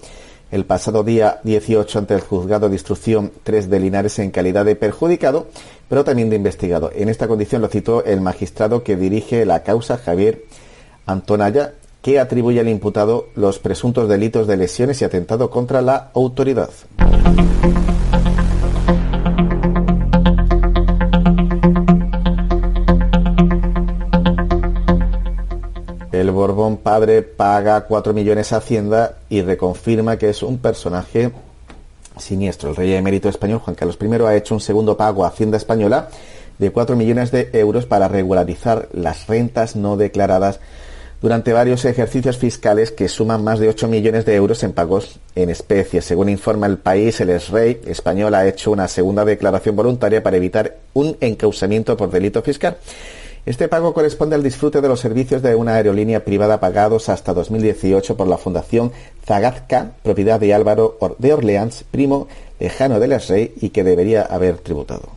el pasado día 18 ante el juzgado de instrucción 3 de Linares en calidad de perjudicado, pero también de investigado. En esta condición lo citó el magistrado que dirige la causa, Javier Antonaya, que atribuye al imputado los presuntos delitos de lesiones y atentado contra la autoridad. Borbón padre paga 4 millones a Hacienda y reconfirma que es un personaje siniestro. El rey emérito español Juan Carlos I ha hecho un segundo pago a Hacienda Española de 4 millones de euros para regularizar las rentas no declaradas durante varios ejercicios fiscales que suman más de 8 millones de euros en pagos en especie. Según informa el país, el ex-rey español ha hecho una segunda declaración voluntaria para evitar un encausamiento por delito fiscal. Este pago corresponde al disfrute de los servicios de una aerolínea privada pagados hasta 2018 por la Fundación Zagazca, propiedad de Álvaro de Orleans, primo lejano del rey y que debería haber tributado.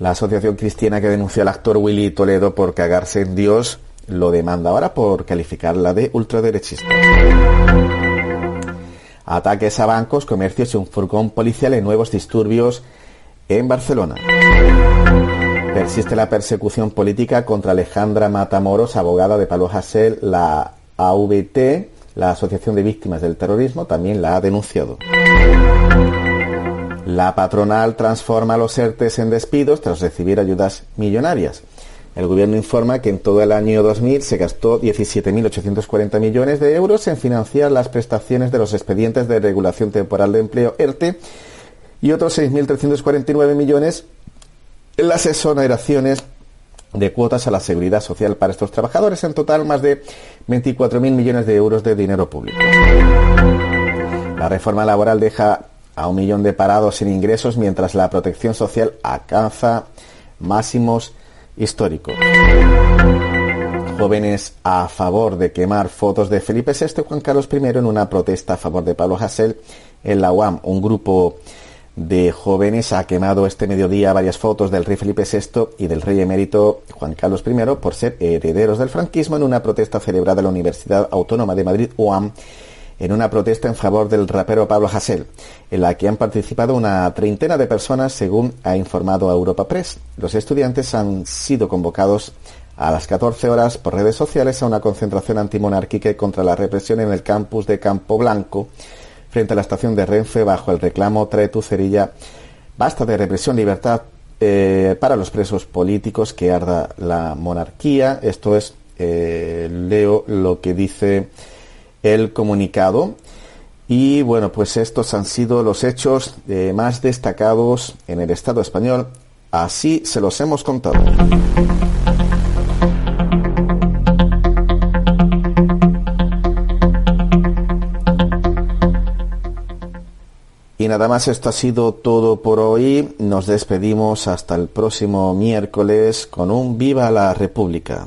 La asociación cristiana que denunció al actor Willy Toledo por cagarse en Dios lo demanda ahora por calificarla de ultraderechista. Ataques a bancos, comercios y un furgón policial en nuevos disturbios en Barcelona. Persiste la persecución política contra Alejandra Matamoros, abogada de Palo Hasél. La AVT, la Asociación de Víctimas del Terrorismo, también la ha denunciado. La patronal transforma los ERTES en despidos tras recibir ayudas millonarias. El gobierno informa que en todo el año 2000 se gastó 17.840 millones de euros en financiar las prestaciones de los expedientes de regulación temporal de empleo ERTE y otros 6.349 millones en las exoneraciones de cuotas a la seguridad social para estos trabajadores. En total, más de 24.000 millones de euros de dinero público. La reforma laboral deja a un millón de parados sin ingresos mientras la protección social alcanza máximos históricos. Jóvenes a favor de quemar fotos de Felipe VI y Juan Carlos I en una protesta a favor de Pablo Hasél en la UAM. Un grupo de jóvenes ha quemado este mediodía varias fotos del rey Felipe VI y del rey emérito Juan Carlos I por ser herederos del franquismo en una protesta celebrada en la Universidad Autónoma de Madrid, UAM, en una protesta en favor del rapero Pablo Hasél, en la que han participado una treintena de personas, según ha informado Europa Press. Los estudiantes han sido convocados a las 14 horas por redes sociales a una concentración antimonárquica contra la represión en el campus de Campo Blanco, frente a la estación de Renfe bajo el reclamo Trae tu cerilla, basta de represión, libertad eh, para los presos políticos, que arda la monarquía. Esto es, eh, leo lo que dice el comunicado. Y bueno, pues estos han sido los hechos eh, más destacados en el Estado español. Así se los hemos contado. Y nada más, esto ha sido todo por hoy. Nos despedimos hasta el próximo miércoles con un Viva la República.